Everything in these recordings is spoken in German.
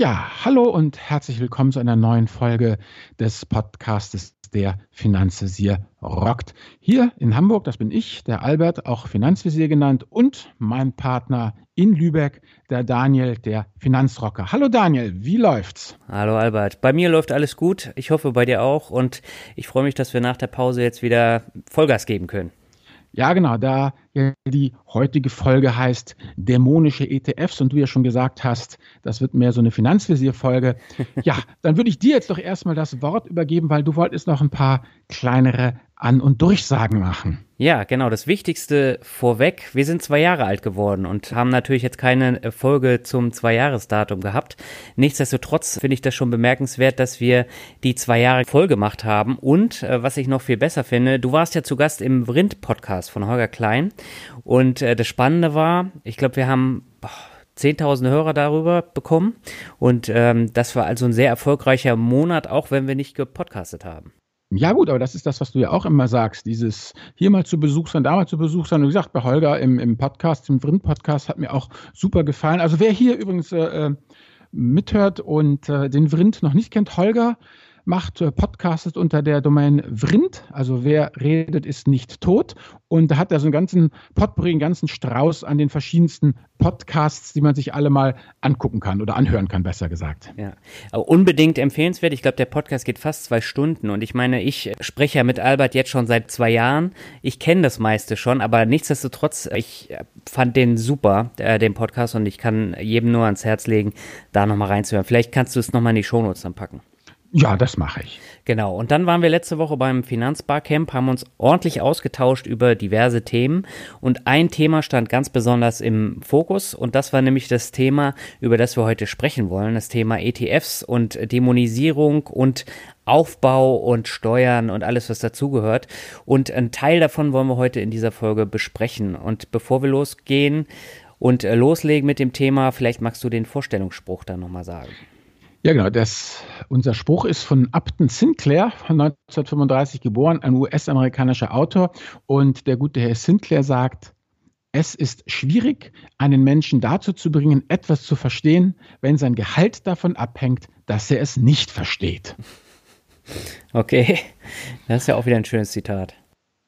Ja, hallo und herzlich willkommen zu einer neuen Folge des Podcastes Der Finanzvisier rockt. Hier in Hamburg, das bin ich, der Albert, auch Finanzvisier genannt, und mein Partner in Lübeck, der Daniel, der Finanzrocker. Hallo Daniel, wie läuft's? Hallo Albert, bei mir läuft alles gut. Ich hoffe bei dir auch und ich freue mich, dass wir nach der Pause jetzt wieder Vollgas geben können. Ja, genau, da die heutige Folge heißt dämonische ETFs und du ja schon gesagt hast, das wird mehr so eine Finanzvisier-Folge. ja, dann würde ich dir jetzt doch erstmal das Wort übergeben, weil du wolltest noch ein paar kleinere an- und Durchsagen machen. Ja, genau. Das Wichtigste vorweg. Wir sind zwei Jahre alt geworden und haben natürlich jetzt keine Folge zum Zweijahresdatum gehabt. Nichtsdestotrotz finde ich das schon bemerkenswert, dass wir die zwei Jahre voll gemacht haben. Und äh, was ich noch viel besser finde, du warst ja zu Gast im Vrind-Podcast von Holger Klein. Und äh, das Spannende war, ich glaube, wir haben boah, 10.000 Hörer darüber bekommen. Und ähm, das war also ein sehr erfolgreicher Monat, auch wenn wir nicht gepodcastet haben. Ja gut, aber das ist das, was du ja auch immer sagst, dieses hier mal zu Besuch sein, da mal zu Besuch sein. Und wie gesagt, bei Holger im, im Podcast, im Vrind-Podcast hat mir auch super gefallen. Also wer hier übrigens äh, äh mithört und äh, den Vrind noch nicht kennt, Holger macht äh, Podcastet unter der Domain Vrind, also wer redet, ist nicht tot. Und da hat er so einen ganzen Potpourri, einen ganzen Strauß an den verschiedensten Podcasts, die man sich alle mal angucken kann oder anhören kann, besser gesagt. Ja, Aber unbedingt empfehlenswert. Ich glaube, der Podcast geht fast zwei Stunden und ich meine, ich spreche ja mit Albert jetzt schon seit zwei Jahren. Ich kenne das meiste schon, aber nichtsdestotrotz, ich fand den super, äh, den Podcast und ich kann jedem nur ans Herz legen, da nochmal reinzuhören. Vielleicht kannst du es nochmal in die Shownotes dann packen. Ja, das mache ich. Genau. Und dann waren wir letzte Woche beim Finanzbarcamp, haben uns ordentlich ausgetauscht über diverse Themen. Und ein Thema stand ganz besonders im Fokus. Und das war nämlich das Thema, über das wir heute sprechen wollen. Das Thema ETFs und Dämonisierung und Aufbau und Steuern und alles, was dazugehört. Und ein Teil davon wollen wir heute in dieser Folge besprechen. Und bevor wir losgehen und äh, loslegen mit dem Thema, vielleicht magst du den Vorstellungsspruch dann nochmal sagen. Ja, genau. Das, unser Spruch ist von Upton Sinclair, von 1935 geboren, ein US-amerikanischer Autor. Und der gute Herr Sinclair sagt, es ist schwierig, einen Menschen dazu zu bringen, etwas zu verstehen, wenn sein Gehalt davon abhängt, dass er es nicht versteht. Okay, das ist ja auch wieder ein schönes Zitat.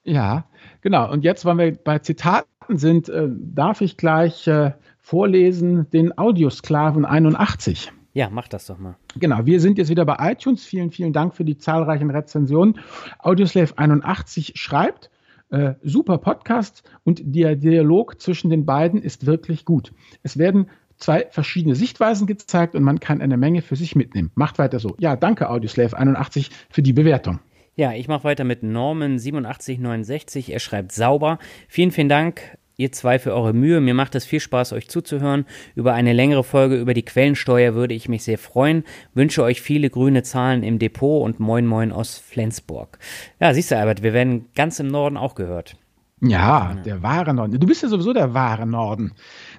Ja, genau. Und jetzt, weil wir bei Zitaten sind, äh, darf ich gleich äh, vorlesen den Audiosklaven 81. Ja, mach das doch mal. Genau, wir sind jetzt wieder bei iTunes. Vielen, vielen Dank für die zahlreichen Rezensionen. Audioslave81 schreibt, äh, super Podcast und der Dialog zwischen den beiden ist wirklich gut. Es werden zwei verschiedene Sichtweisen gezeigt und man kann eine Menge für sich mitnehmen. Macht weiter so. Ja, danke Audioslave81 für die Bewertung. Ja, ich mache weiter mit Norman8769. Er schreibt sauber. Vielen, vielen Dank ihr zwei für eure Mühe. Mir macht es viel Spaß, euch zuzuhören. Über eine längere Folge über die Quellensteuer würde ich mich sehr freuen. Wünsche euch viele grüne Zahlen im Depot und moin moin aus Flensburg. Ja, siehst du, Albert, wir werden ganz im Norden auch gehört. Ja, der wahre Norden. Du bist ja sowieso der wahre Norden.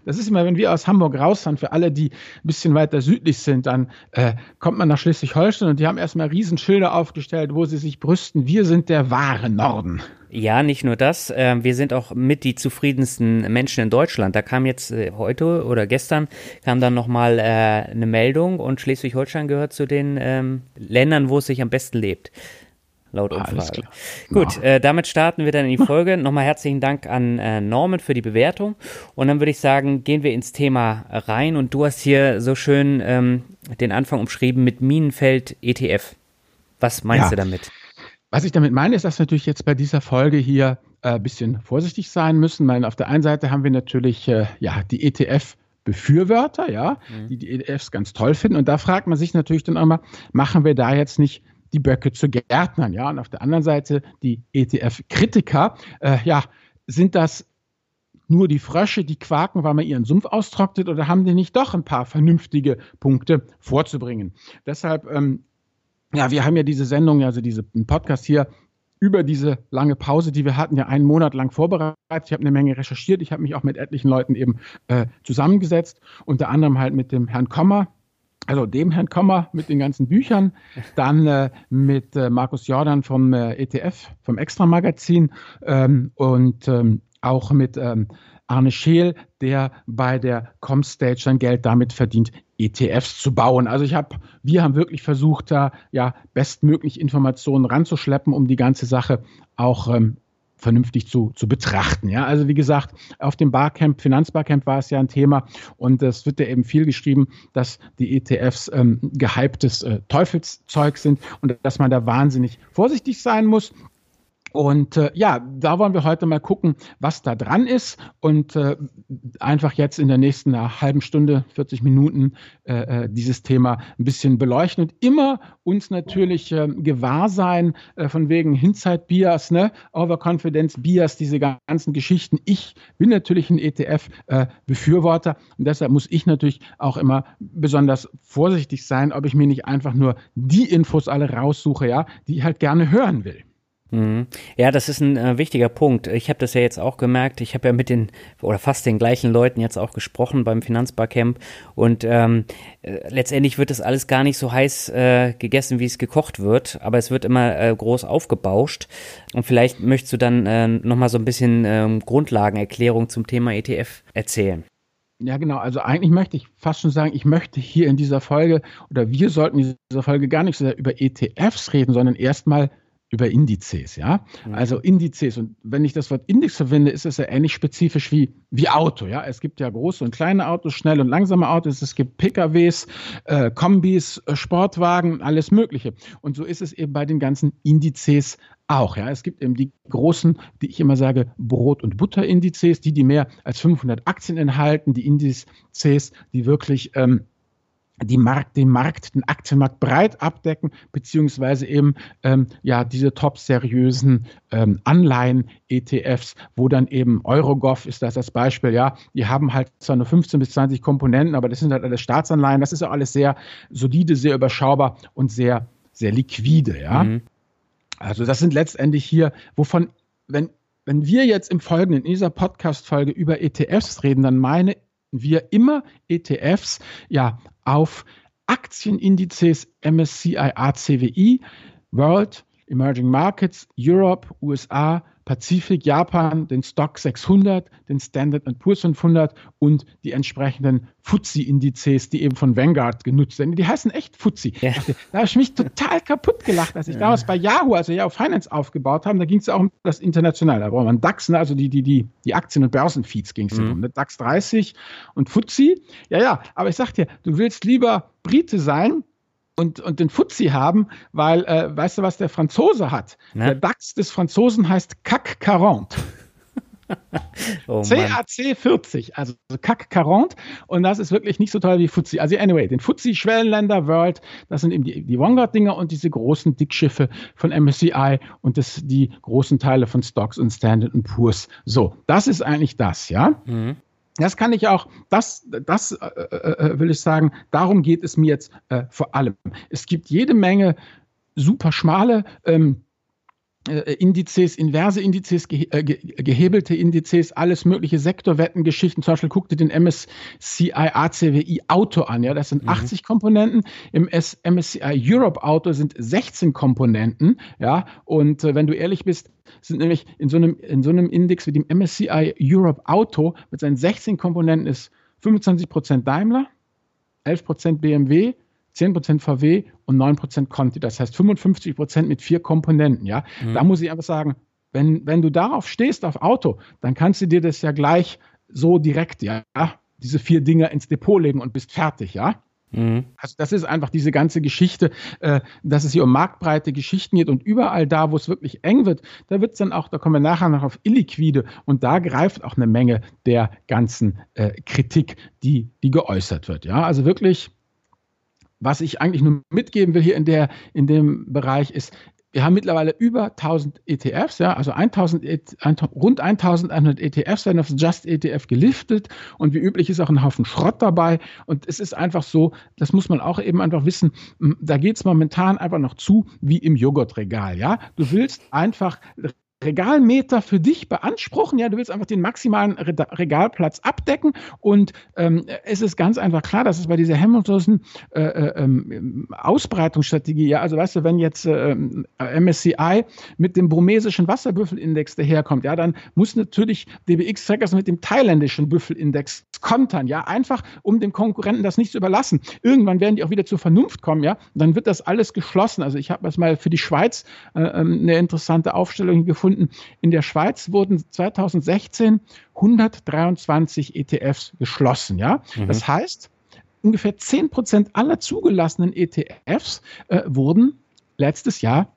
Das ist immer, wenn wir aus Hamburg rausfahren, für alle, die ein bisschen weiter südlich sind, dann äh, kommt man nach Schleswig-Holstein und die haben erstmal Riesenschilder aufgestellt, wo sie sich brüsten. Wir sind der wahre Norden. Ja, nicht nur das. Äh, wir sind auch mit die zufriedensten Menschen in Deutschland. Da kam jetzt äh, heute oder gestern kam dann nochmal äh, eine Meldung und Schleswig-Holstein gehört zu den ähm, Ländern, wo es sich am besten lebt laut Umfrage. Gut, äh, damit starten wir dann in die Folge. Nochmal herzlichen Dank an äh, Norman für die Bewertung. Und dann würde ich sagen, gehen wir ins Thema rein. Und du hast hier so schön ähm, den Anfang umschrieben mit Minenfeld ETF. Was meinst ja. du damit? Was ich damit meine, ist, dass wir natürlich jetzt bei dieser Folge hier ein äh, bisschen vorsichtig sein müssen. Weil auf der einen Seite haben wir natürlich äh, ja, die ETF- Befürworter, ja, mhm. die die ETFs ganz toll finden. Und da fragt man sich natürlich dann auch mal, machen wir da jetzt nicht die Böcke zu Gärtnern. Ja? Und auf der anderen Seite die ETF-Kritiker. Äh, ja, sind das nur die Frösche, die quaken, weil man ihren Sumpf austrocknet, oder haben die nicht doch ein paar vernünftige Punkte vorzubringen? Deshalb, ähm, ja, wir haben ja diese Sendung, also diesen Podcast hier über diese lange Pause, die wir hatten, ja einen Monat lang vorbereitet. Ich habe eine Menge recherchiert. Ich habe mich auch mit etlichen Leuten eben äh, zusammengesetzt, unter anderem halt mit dem Herrn Kommer, also dem Herrn Kommer mit den ganzen Büchern, dann äh, mit äh, Markus Jordan vom äh, ETF, vom Extra-Magazin ähm, und ähm, auch mit ähm, Arne Scheel, der bei der Comstage sein Geld damit verdient, ETFs zu bauen. Also ich habe, wir haben wirklich versucht, da ja bestmöglich Informationen ranzuschleppen, um die ganze Sache auch ähm, vernünftig zu, zu betrachten. Ja, also wie gesagt, auf dem Barcamp, Finanzbarcamp war es ja ein Thema und es wird ja eben viel geschrieben, dass die ETFs ähm, gehyptes äh, Teufelszeug sind und dass man da wahnsinnig vorsichtig sein muss. Und äh, ja, da wollen wir heute mal gucken, was da dran ist und äh, einfach jetzt in der nächsten halben Stunde, 40 Minuten äh, äh, dieses Thema ein bisschen beleuchten und immer uns natürlich äh, gewahr sein äh, von wegen Hindsight Bias, ne? Overconfidence Bias, diese ganzen Geschichten. Ich bin natürlich ein ETF-Befürworter äh, und deshalb muss ich natürlich auch immer besonders vorsichtig sein, ob ich mir nicht einfach nur die Infos alle raussuche, ja, die ich halt gerne hören will. Mhm. Ja, das ist ein äh, wichtiger Punkt. Ich habe das ja jetzt auch gemerkt. Ich habe ja mit den oder fast den gleichen Leuten jetzt auch gesprochen beim Finanzbarcamp und ähm, äh, letztendlich wird das alles gar nicht so heiß äh, gegessen, wie es gekocht wird, aber es wird immer äh, groß aufgebauscht. Und vielleicht möchtest du dann äh, nochmal so ein bisschen äh, Grundlagenerklärung zum Thema ETF erzählen. Ja, genau. Also eigentlich möchte ich fast schon sagen, ich möchte hier in dieser Folge oder wir sollten in dieser Folge gar nicht so sehr über ETFs reden, sondern erstmal über Indizes, ja. Mhm. Also Indizes. Und wenn ich das Wort Index verwende, ist es ja ähnlich spezifisch wie, wie Auto, ja. Es gibt ja große und kleine Autos, schnelle und langsame Autos, es gibt PKWs, äh, Kombis, äh, Sportwagen, alles Mögliche. Und so ist es eben bei den ganzen Indizes auch. Ja. Es gibt eben die großen, die ich immer sage, Brot- und Butterindizes, die, die mehr als 500 Aktien enthalten, die Indizes, die wirklich ähm, die Markt, den Markt, den Aktienmarkt breit abdecken, beziehungsweise eben ähm, ja diese top seriösen ähm, Anleihen-ETFs, wo dann eben Eurogov ist das das Beispiel, ja, die haben halt zwar nur 15 bis 20 Komponenten, aber das sind halt alles Staatsanleihen, das ist auch alles sehr solide, sehr überschaubar und sehr, sehr liquide, ja. Mhm. Also das sind letztendlich hier, wovon, wenn, wenn wir jetzt im Folgenden, in dieser Podcast-Folge über ETFs reden, dann meine wir immer ETFs ja auf Aktienindizes MSCI ACWI, World Emerging Markets, Europe, USA, Pazifik, Japan, den Stock 600, den Standard Poor's 500 und die entsprechenden FTSE-Indizes, die eben von Vanguard genutzt werden. Die heißen echt FTSE. Ja. Da habe ich mich total kaputt gelacht, als ich ja. damals bei Yahoo, also Yahoo Finance aufgebaut haben, da ging es auch um das Internationale. Da braucht man DAX, ne, also die, die, die, die Aktien- und Börsenfeeds ging es mhm. um. Ne? DAX 30 und FTSE. Ja, ja, aber ich sag dir, du willst lieber Brite sein, und, und den Fuzzi haben, weil, äh, weißt du, was der Franzose hat? Na? Der DAX des Franzosen heißt CAC 40. oh CAC 40, also CAC 40 und das ist wirklich nicht so toll wie Fuzzi. Also anyway, den Fuzzi, Schwellenländer, World, das sind eben die, die Vanguard-Dinger und diese großen Dickschiffe von MSCI und das, die großen Teile von Stocks und Standard Poor's. So, das ist eigentlich das, ja? Mhm. Das kann ich auch, das, das äh, äh, äh, will ich sagen, darum geht es mir jetzt äh, vor allem. Es gibt jede Menge super schmale ähm, äh, Indizes, inverse Indizes, ge äh, ge gehebelte Indizes, alles mögliche Sektorwettengeschichten. Zum Beispiel guck dir den MSCI ACWI Auto an. Ja, das sind mhm. 80 Komponenten. Im S MSCI Europe Auto sind 16 Komponenten. Ja, und äh, wenn du ehrlich bist, sind nämlich in so einem, in so einem Index wie dem MSCI Europe Auto mit seinen 16 Komponenten ist 25% Daimler, 11% BMW, 10% VW und 9% Conti. Das heißt 55% mit vier Komponenten. Ja? Mhm. Da muss ich einfach sagen, wenn, wenn du darauf stehst, auf Auto, dann kannst du dir das ja gleich so direkt, ja, diese vier Dinger ins Depot legen und bist fertig, ja. Mhm. Also das ist einfach diese ganze Geschichte, äh, dass es hier um marktbreite Geschichten geht und überall da, wo es wirklich eng wird, da wird es dann auch, da kommen wir nachher noch auf illiquide und da greift auch eine Menge der ganzen äh, Kritik, die, die geäußert wird. Ja, also wirklich was ich eigentlich nur mitgeben will hier in, der, in dem Bereich ist, wir haben mittlerweile über 1000 ETFs, ja, also 1000, rund 1100 ETFs werden auf Just ETF geliftet und wie üblich ist auch ein Haufen Schrott dabei und es ist einfach so, das muss man auch eben einfach wissen, da geht es momentan einfach noch zu wie im Joghurtregal, ja. Du willst einfach Regalmeter für dich beanspruchen. Ja, du willst einfach den maximalen Re Regalplatz abdecken. Und ähm, es ist ganz einfach klar, dass es bei dieser Hamilton äh, äh, ähm, Ausbreitungsstrategie, ja, also weißt du, wenn jetzt äh, MSCI mit dem burmesischen Wasserbüffelindex daherkommt, ja, dann muss natürlich DBX-Trackers mit dem thailändischen Büffelindex kontern, ja, einfach um dem Konkurrenten das nicht zu überlassen. Irgendwann werden die auch wieder zur Vernunft kommen, ja, dann wird das alles geschlossen. Also ich habe das mal für die Schweiz äh, ähm, eine interessante Aufstellung gefunden. In der Schweiz wurden 2016 123 ETFs geschlossen, ja. Mhm. Das heißt, ungefähr 10 Prozent aller zugelassenen ETFs äh, wurden letztes Jahr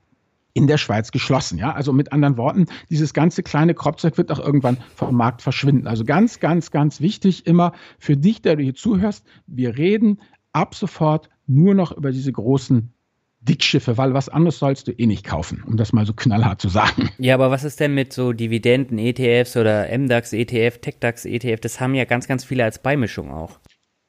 in der Schweiz geschlossen. Ja, also mit anderen Worten, dieses ganze kleine Kropfzeug wird auch irgendwann vom Markt verschwinden. Also ganz, ganz, ganz wichtig immer für dich, der du hier zuhörst, wir reden ab sofort nur noch über diese großen Dickschiffe, weil was anderes sollst du eh nicht kaufen, um das mal so knallhart zu sagen. Ja, aber was ist denn mit so Dividenden-ETFs oder MDAX-ETF, TechDAX-ETF? Das haben ja ganz, ganz viele als Beimischung auch.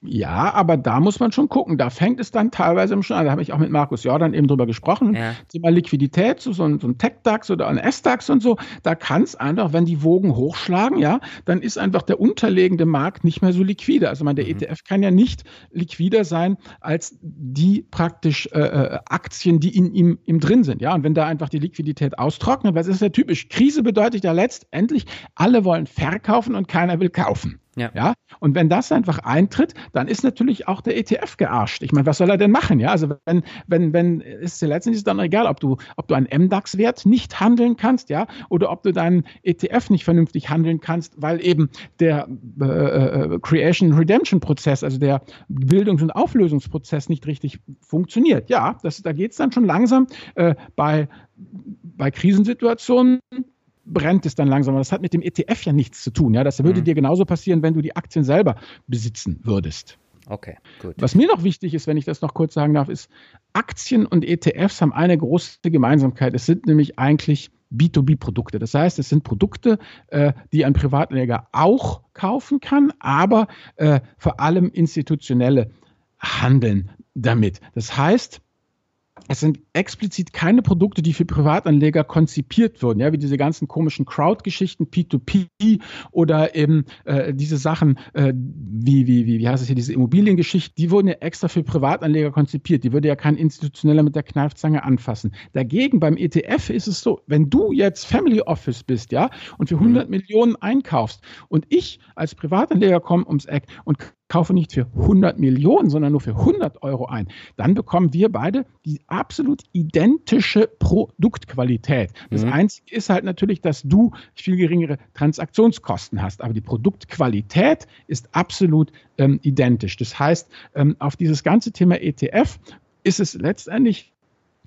Ja, aber da muss man schon gucken. Da fängt es dann teilweise schon an. Da habe ich auch mit Markus Jordan eben drüber gesprochen. Ja. Thema Liquidität, so, so ein, so ein Tech-DAX oder ein S-DAX und so. Da kann es einfach, wenn die Wogen hochschlagen, ja, dann ist einfach der unterlegende Markt nicht mehr so liquide. Also man, der mhm. ETF kann ja nicht liquider sein als die praktisch äh, äh, Aktien, die in ihm, ihm drin sind. Ja, und wenn da einfach die Liquidität austrocknet, was ist ja typisch? Krise bedeutet ja letztendlich, alle wollen verkaufen und keiner will kaufen. Ja. ja. Und wenn das einfach eintritt, dann ist natürlich auch der ETF gearscht. Ich meine, was soll er denn machen? Ja, also wenn, wenn, wenn, ist ja letztendlich dann egal, ob du, ob du einen MDAX-Wert nicht handeln kannst, ja, oder ob du deinen ETF nicht vernünftig handeln kannst, weil eben der äh, äh Creation-Redemption-Prozess, also der Bildungs- und Auflösungsprozess nicht richtig funktioniert. Ja, das, da geht es dann schon langsam äh, bei, bei Krisensituationen brennt es dann langsam. das hat mit dem ETF ja nichts zu tun. Ja, das würde mhm. dir genauso passieren, wenn du die Aktien selber besitzen würdest. Okay, gut. Was mir noch wichtig ist, wenn ich das noch kurz sagen darf, ist, Aktien und ETFs haben eine große Gemeinsamkeit. Es sind nämlich eigentlich B2B-Produkte. Das heißt, es sind Produkte, äh, die ein Privatanleger auch kaufen kann, aber äh, vor allem institutionelle handeln damit. Das heißt, es sind explizit keine Produkte, die für Privatanleger konzipiert wurden, ja, wie diese ganzen komischen Crowd-Geschichten, P2P oder eben äh, diese Sachen, äh, wie, wie, wie, wie heißt es hier, diese Immobiliengeschichten, die wurden ja extra für Privatanleger konzipiert. Die würde ja kein Institutioneller mit der Kneifzange anfassen. Dagegen beim ETF ist es so, wenn du jetzt Family Office bist, ja, und für 100 mhm. Millionen einkaufst und ich als Privatanleger komme ums Eck und kaufe nicht für 100 Millionen, sondern nur für 100 Euro ein, dann bekommen wir beide die absolut identische Produktqualität. Das mhm. Einzige ist halt natürlich, dass du viel geringere Transaktionskosten hast, aber die Produktqualität ist absolut ähm, identisch. Das heißt, ähm, auf dieses ganze Thema ETF ist es letztendlich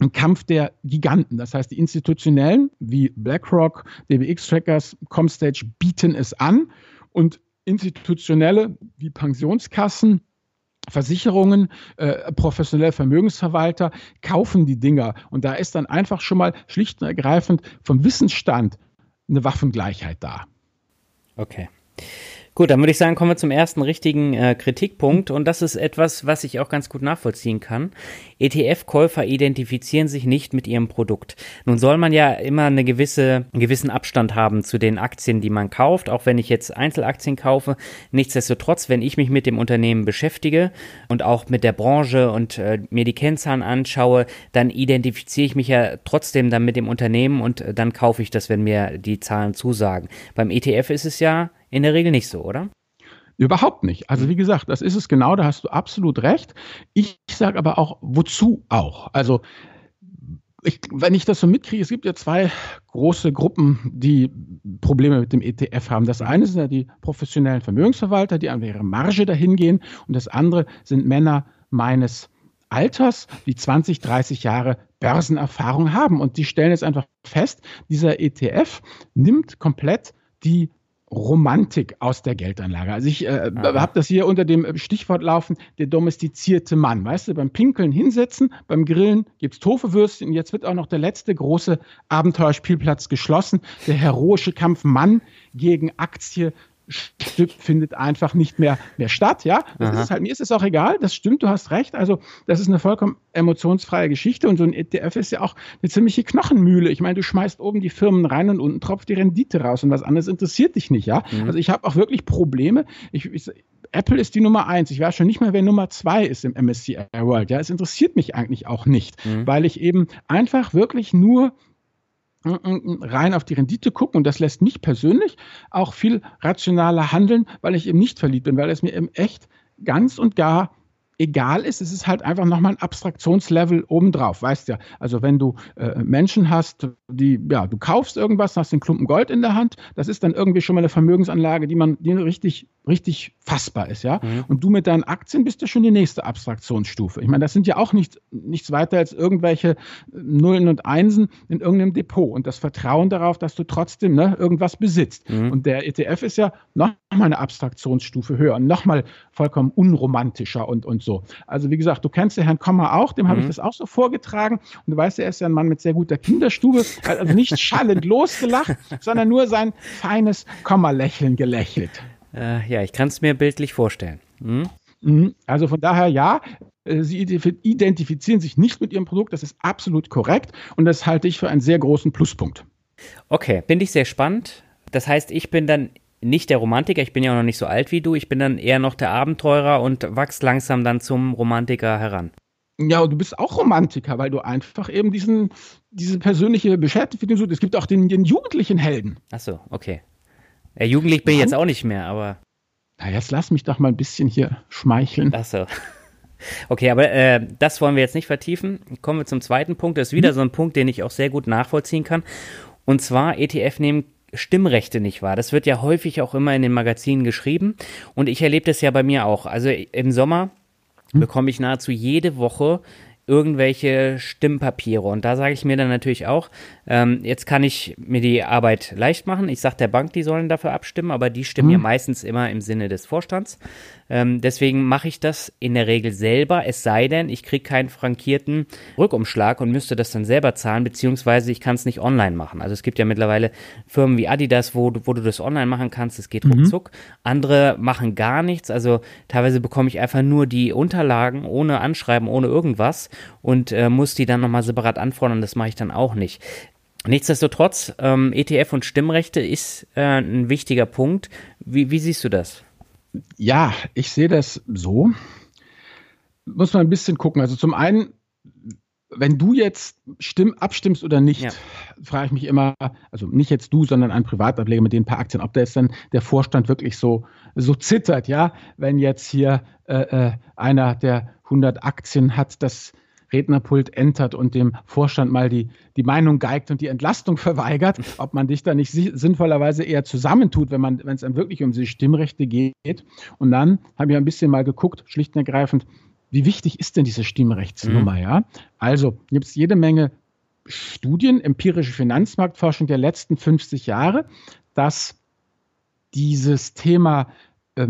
ein Kampf der Giganten. Das heißt, die institutionellen wie BlackRock, DBX Trackers, Comstage bieten es an und institutionelle wie Pensionskassen, Versicherungen, äh, professionelle Vermögensverwalter kaufen die Dinger. Und da ist dann einfach schon mal schlicht und ergreifend vom Wissensstand eine Waffengleichheit da. Okay. Gut, dann würde ich sagen, kommen wir zum ersten richtigen äh, Kritikpunkt und das ist etwas, was ich auch ganz gut nachvollziehen kann. ETF-Käufer identifizieren sich nicht mit ihrem Produkt. Nun soll man ja immer eine gewisse, einen gewissen Abstand haben zu den Aktien, die man kauft, auch wenn ich jetzt Einzelaktien kaufe. Nichtsdestotrotz, wenn ich mich mit dem Unternehmen beschäftige und auch mit der Branche und äh, mir die Kennzahlen anschaue, dann identifiziere ich mich ja trotzdem dann mit dem Unternehmen und äh, dann kaufe ich das, wenn mir die Zahlen zusagen. Beim ETF ist es ja in der Regel nicht so, oder? Überhaupt nicht. Also wie gesagt, das ist es genau, da hast du absolut recht. Ich sage aber auch, wozu auch? Also ich, wenn ich das so mitkriege, es gibt ja zwei große Gruppen, die Probleme mit dem ETF haben. Das eine sind ja die professionellen Vermögensverwalter, die an ihre Marge dahin gehen. Und das andere sind Männer meines Alters, die 20, 30 Jahre Börsenerfahrung haben. Und die stellen jetzt einfach fest, dieser ETF nimmt komplett die Romantik aus der Geldanlage. Also ich äh, habe das hier unter dem Stichwort laufen, der domestizierte Mann. Weißt du, beim Pinkeln hinsetzen, beim Grillen gibt's Tofewürstchen und jetzt wird auch noch der letzte große Abenteuerspielplatz geschlossen. Der heroische Kampf Mann gegen Aktie findet einfach nicht mehr, mehr statt, ja. Das ist halt, mir ist es auch egal, das stimmt, du hast recht. Also, das ist eine vollkommen emotionsfreie Geschichte und so ein ETF ist ja auch eine ziemliche Knochenmühle. Ich meine, du schmeißt oben die Firmen rein und unten tropft die Rendite raus und was anderes interessiert dich nicht, ja. Mhm. Also, ich habe auch wirklich Probleme. Ich, ich, Apple ist die Nummer eins. Ich weiß schon nicht mehr, wer Nummer zwei ist im MSCI World. Ja, es interessiert mich eigentlich auch nicht, mhm. weil ich eben einfach wirklich nur rein auf die Rendite gucken und das lässt mich persönlich auch viel rationaler handeln, weil ich eben nicht verliebt bin, weil es mir eben echt ganz und gar egal ist, es ist halt einfach nochmal ein Abstraktionslevel obendrauf, weißt ja. Also wenn du äh, Menschen hast, die, ja, du kaufst irgendwas, hast den Klumpen Gold in der Hand, das ist dann irgendwie schon mal eine Vermögensanlage, die man, die richtig, richtig fassbar ist, ja. Mhm. Und du mit deinen Aktien bist ja schon die nächste Abstraktionsstufe. Ich meine, das sind ja auch nicht, nichts weiter als irgendwelche Nullen und Einsen in irgendeinem Depot und das Vertrauen darauf, dass du trotzdem ne, irgendwas besitzt. Mhm. Und der ETF ist ja nochmal eine Abstraktionsstufe höher und nochmal vollkommen unromantischer und, und so so. Also wie gesagt, du kennst den Herrn Kommer auch, dem mhm. habe ich das auch so vorgetragen. Und du weißt, er ist ja ein Mann mit sehr guter Kinderstube, hat also nicht schallend losgelacht, sondern nur sein feines Komma-Lächeln gelächelt. Äh, ja, ich kann es mir bildlich vorstellen. Mhm. mhm. Also von daher ja, äh, Sie identifizieren sich nicht mit Ihrem Produkt, das ist absolut korrekt und das halte ich für einen sehr großen Pluspunkt. Okay, bin ich sehr spannend. Das heißt, ich bin dann nicht der Romantiker, ich bin ja auch noch nicht so alt wie du, ich bin dann eher noch der Abenteurer und wachs langsam dann zum Romantiker heran. Ja, du bist auch Romantiker, weil du einfach eben diesen, diese persönliche Beschäftigung suchst. Es gibt auch den, den jugendlichen Helden. Ach so, okay. Ja, jugendlich bin ich jetzt auch nicht mehr, aber. Na, jetzt lass mich doch mal ein bisschen hier schmeicheln. Ach so. Okay, aber äh, das wollen wir jetzt nicht vertiefen. Kommen wir zum zweiten Punkt. Das ist wieder hm. so ein Punkt, den ich auch sehr gut nachvollziehen kann. Und zwar, ETF nehmen Stimmrechte nicht wahr. Das wird ja häufig auch immer in den Magazinen geschrieben und ich erlebe das ja bei mir auch. Also im Sommer hm. bekomme ich nahezu jede Woche irgendwelche Stimmpapiere. Und da sage ich mir dann natürlich auch, ähm, jetzt kann ich mir die Arbeit leicht machen. Ich sage der Bank, die sollen dafür abstimmen, aber die stimmen mhm. ja meistens immer im Sinne des Vorstands. Ähm, deswegen mache ich das in der Regel selber, es sei denn, ich kriege keinen frankierten Rückumschlag und müsste das dann selber zahlen, beziehungsweise ich kann es nicht online machen. Also es gibt ja mittlerweile Firmen wie Adidas, wo, wo du das online machen kannst, es geht mhm. ruckzuck. Andere machen gar nichts, also teilweise bekomme ich einfach nur die Unterlagen ohne Anschreiben, ohne irgendwas und äh, muss die dann nochmal separat anfordern, das mache ich dann auch nicht. Nichtsdestotrotz, ähm, ETF und Stimmrechte ist äh, ein wichtiger Punkt. Wie, wie siehst du das? Ja, ich sehe das so. Muss man ein bisschen gucken. Also zum einen, wenn du jetzt stimm, abstimmst oder nicht, ja. frage ich mich immer, also nicht jetzt du, sondern ein Privatableger mit den paar Aktien, ob da jetzt dann der Vorstand wirklich so, so zittert, ja, wenn jetzt hier äh, äh einer, der 100 Aktien hat, das Rednerpult entert und dem Vorstand mal die, die Meinung geigt und die Entlastung verweigert, ob man dich da nicht sinnvollerweise eher zusammentut, wenn man, wenn es dann wirklich um die Stimmrechte geht. Und dann habe ich ein bisschen mal geguckt, schlicht und ergreifend, wie wichtig ist denn diese Stimmrechtsnummer, mhm. ja? Also gibt es jede Menge Studien, empirische Finanzmarktforschung der letzten 50 Jahre, dass dieses Thema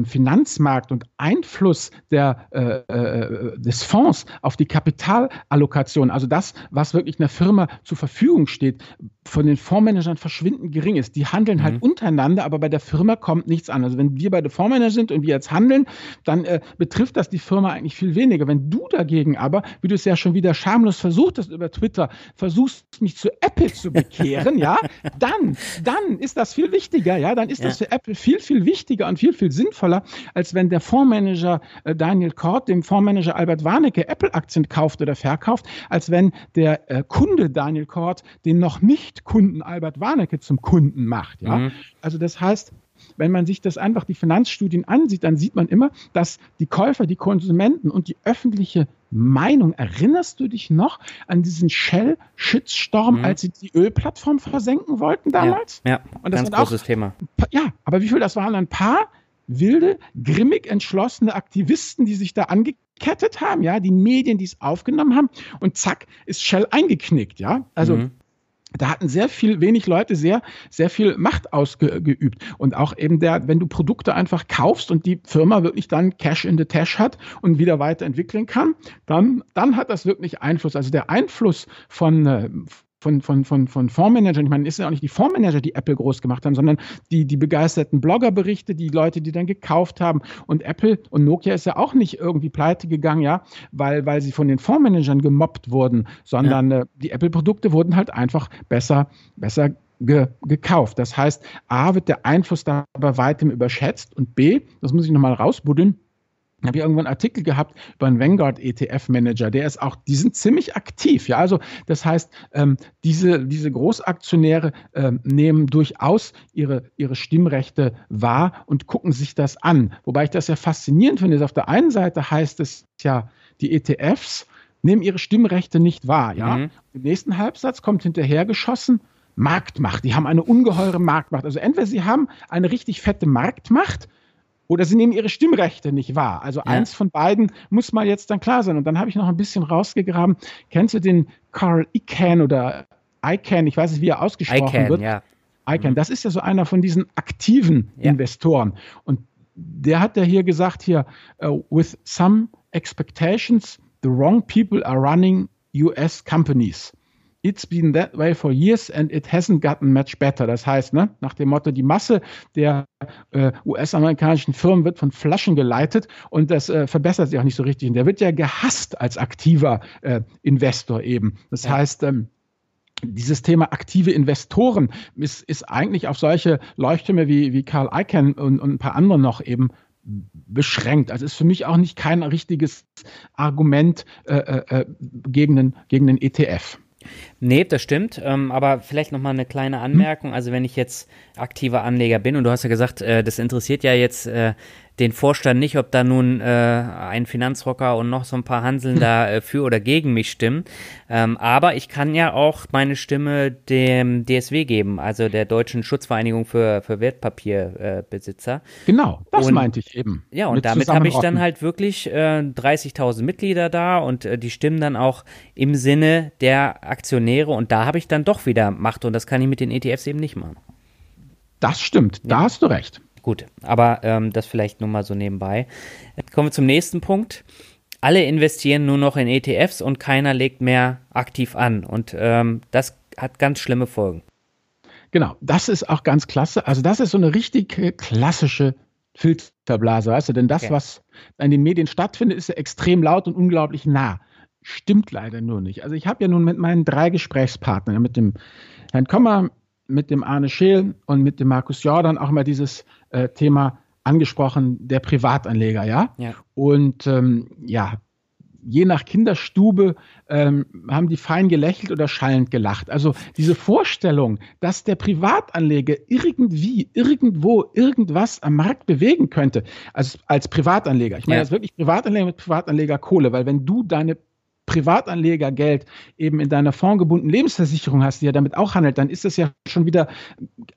Finanzmarkt und Einfluss der, äh, äh, des Fonds auf die Kapitalallokation, also das, was wirklich einer Firma zur Verfügung steht, von den Fondsmanagern verschwindend gering ist. Die handeln halt mhm. untereinander, aber bei der Firma kommt nichts an. Also wenn wir bei der Fondsmanager sind und wir jetzt handeln, dann äh, betrifft das die Firma eigentlich viel weniger. Wenn du dagegen aber, wie du es ja schon wieder schamlos versucht hast über Twitter, versuchst mich zu Apple zu bekehren, ja, dann, dann ist das viel wichtiger, ja, dann ist ja. das für Apple viel, viel wichtiger und viel, viel sinnvoller sinnvoller, als wenn der Fondsmanager äh, Daniel Kort dem Fondsmanager Albert Warnecke Apple-Aktien kauft oder verkauft, als wenn der äh, Kunde Daniel Kort den noch nicht Kunden Albert Warnecke zum Kunden macht. Ja? Mhm. Also das heißt, wenn man sich das einfach die Finanzstudien ansieht, dann sieht man immer, dass die Käufer, die Konsumenten und die öffentliche Meinung, erinnerst du dich noch an diesen Shell-Shitstorm, mhm. als sie die Ölplattform versenken wollten damals? Ja, ja und das ganz großes auch, Thema. Ja, aber wie viel, das waren ein paar wilde, grimmig entschlossene Aktivisten, die sich da angekettet haben, ja, die Medien, die es aufgenommen haben und zack, ist Shell eingeknickt, ja. Also mhm. Da hatten sehr viel, wenig Leute sehr, sehr viel Macht ausgeübt. Und auch eben der, wenn du Produkte einfach kaufst und die Firma wirklich dann Cash in the Tash hat und wieder weiterentwickeln kann, dann, dann hat das wirklich Einfluss. Also der Einfluss von, äh, von, von, von, von Fondsmanagern, ich meine, es sind ja auch nicht die Fondsmanager, die Apple groß gemacht haben, sondern die, die begeisterten Bloggerberichte, die Leute, die dann gekauft haben. Und Apple und Nokia ist ja auch nicht irgendwie pleite gegangen, ja, weil, weil sie von den Fondsmanagern gemobbt wurden, sondern ja. äh, die Apple-Produkte wurden halt einfach besser, besser ge gekauft. Das heißt, A, wird der Einfluss da bei weitem überschätzt und B, das muss ich nochmal rausbuddeln, habe ich irgendwann einen Artikel gehabt über einen Vanguard ETF Manager, der ist auch, die sind ziemlich aktiv, ja. Also das heißt, ähm, diese, diese Großaktionäre ähm, nehmen durchaus ihre, ihre Stimmrechte wahr und gucken sich das an. Wobei ich das ja faszinierend finde. Auf der einen Seite heißt es ja, die ETFs nehmen ihre Stimmrechte nicht wahr, ja. Mhm. Im nächsten Halbsatz kommt hinterhergeschossen, Marktmacht. Die haben eine ungeheure Marktmacht. Also entweder sie haben eine richtig fette Marktmacht oder sie nehmen ihre Stimmrechte nicht wahr. Also ja. eins von beiden muss mal jetzt dann klar sein. Und dann habe ich noch ein bisschen rausgegraben. Kennst du den Carl Icahn oder Icahn? Ich weiß nicht, wie er ausgesprochen Icahn, wird. Ja. Icahn, mhm. das ist ja so einer von diesen aktiven ja. Investoren. Und der hat ja hier gesagt hier, uh, with some expectations, the wrong people are running US companies it's been that way for years and it hasn't gotten much better. Das heißt, ne, nach dem Motto, die Masse der äh, US-amerikanischen Firmen wird von Flaschen geleitet und das äh, verbessert sich auch nicht so richtig. Und der wird ja gehasst als aktiver äh, Investor eben. Das ja. heißt, ähm, dieses Thema aktive Investoren ist, ist eigentlich auf solche Leuchttürme wie, wie Carl Icahn und, und ein paar andere noch eben beschränkt. Also ist für mich auch nicht kein richtiges Argument äh, äh, äh gegen, den, gegen den ETF. Nee, das stimmt. Ähm, aber vielleicht nochmal eine kleine Anmerkung. Also wenn ich jetzt aktiver Anleger bin und du hast ja gesagt, äh, das interessiert ja jetzt äh, den Vorstand nicht, ob da nun äh, ein Finanzrocker und noch so ein paar Hanseln da äh, für oder gegen mich stimmen. Ähm, aber ich kann ja auch meine Stimme dem DSW geben, also der Deutschen Schutzvereinigung für, für Wertpapierbesitzer. Äh, genau, das und, meinte ich eben. Ja, und damit habe ich dann halt wirklich äh, 30.000 Mitglieder da und äh, die stimmen dann auch im Sinne der Aktionäre und da habe ich dann doch wieder Macht und das kann ich mit den ETFs eben nicht machen. Das stimmt, da hast du recht. Gut, aber ähm, das vielleicht nur mal so nebenbei. Jetzt kommen wir zum nächsten Punkt. Alle investieren nur noch in ETFs und keiner legt mehr aktiv an. Und ähm, das hat ganz schlimme Folgen. Genau, das ist auch ganz klasse. Also das ist so eine richtig klassische Filterblase, weißt du? Denn das, okay. was in den Medien stattfindet, ist ja extrem laut und unglaublich nah. Stimmt leider nur nicht. Also ich habe ja nun mit meinen drei Gesprächspartnern, mit dem Herrn Kommer, mit dem Arne Scheel und mit dem Markus Jordan auch mal dieses äh, Thema angesprochen, der Privatanleger, ja. ja. Und ähm, ja, je nach Kinderstube ähm, haben die fein gelächelt oder schallend gelacht. Also diese Vorstellung, dass der Privatanleger irgendwie, irgendwo, irgendwas am Markt bewegen könnte, als, als Privatanleger. Ich meine ja. jetzt wirklich Privatanleger mit Privatanleger Kohle, weil wenn du deine Privatanlegergeld eben in deiner fondgebundenen Lebensversicherung hast, die ja damit auch handelt, dann ist das ja schon wieder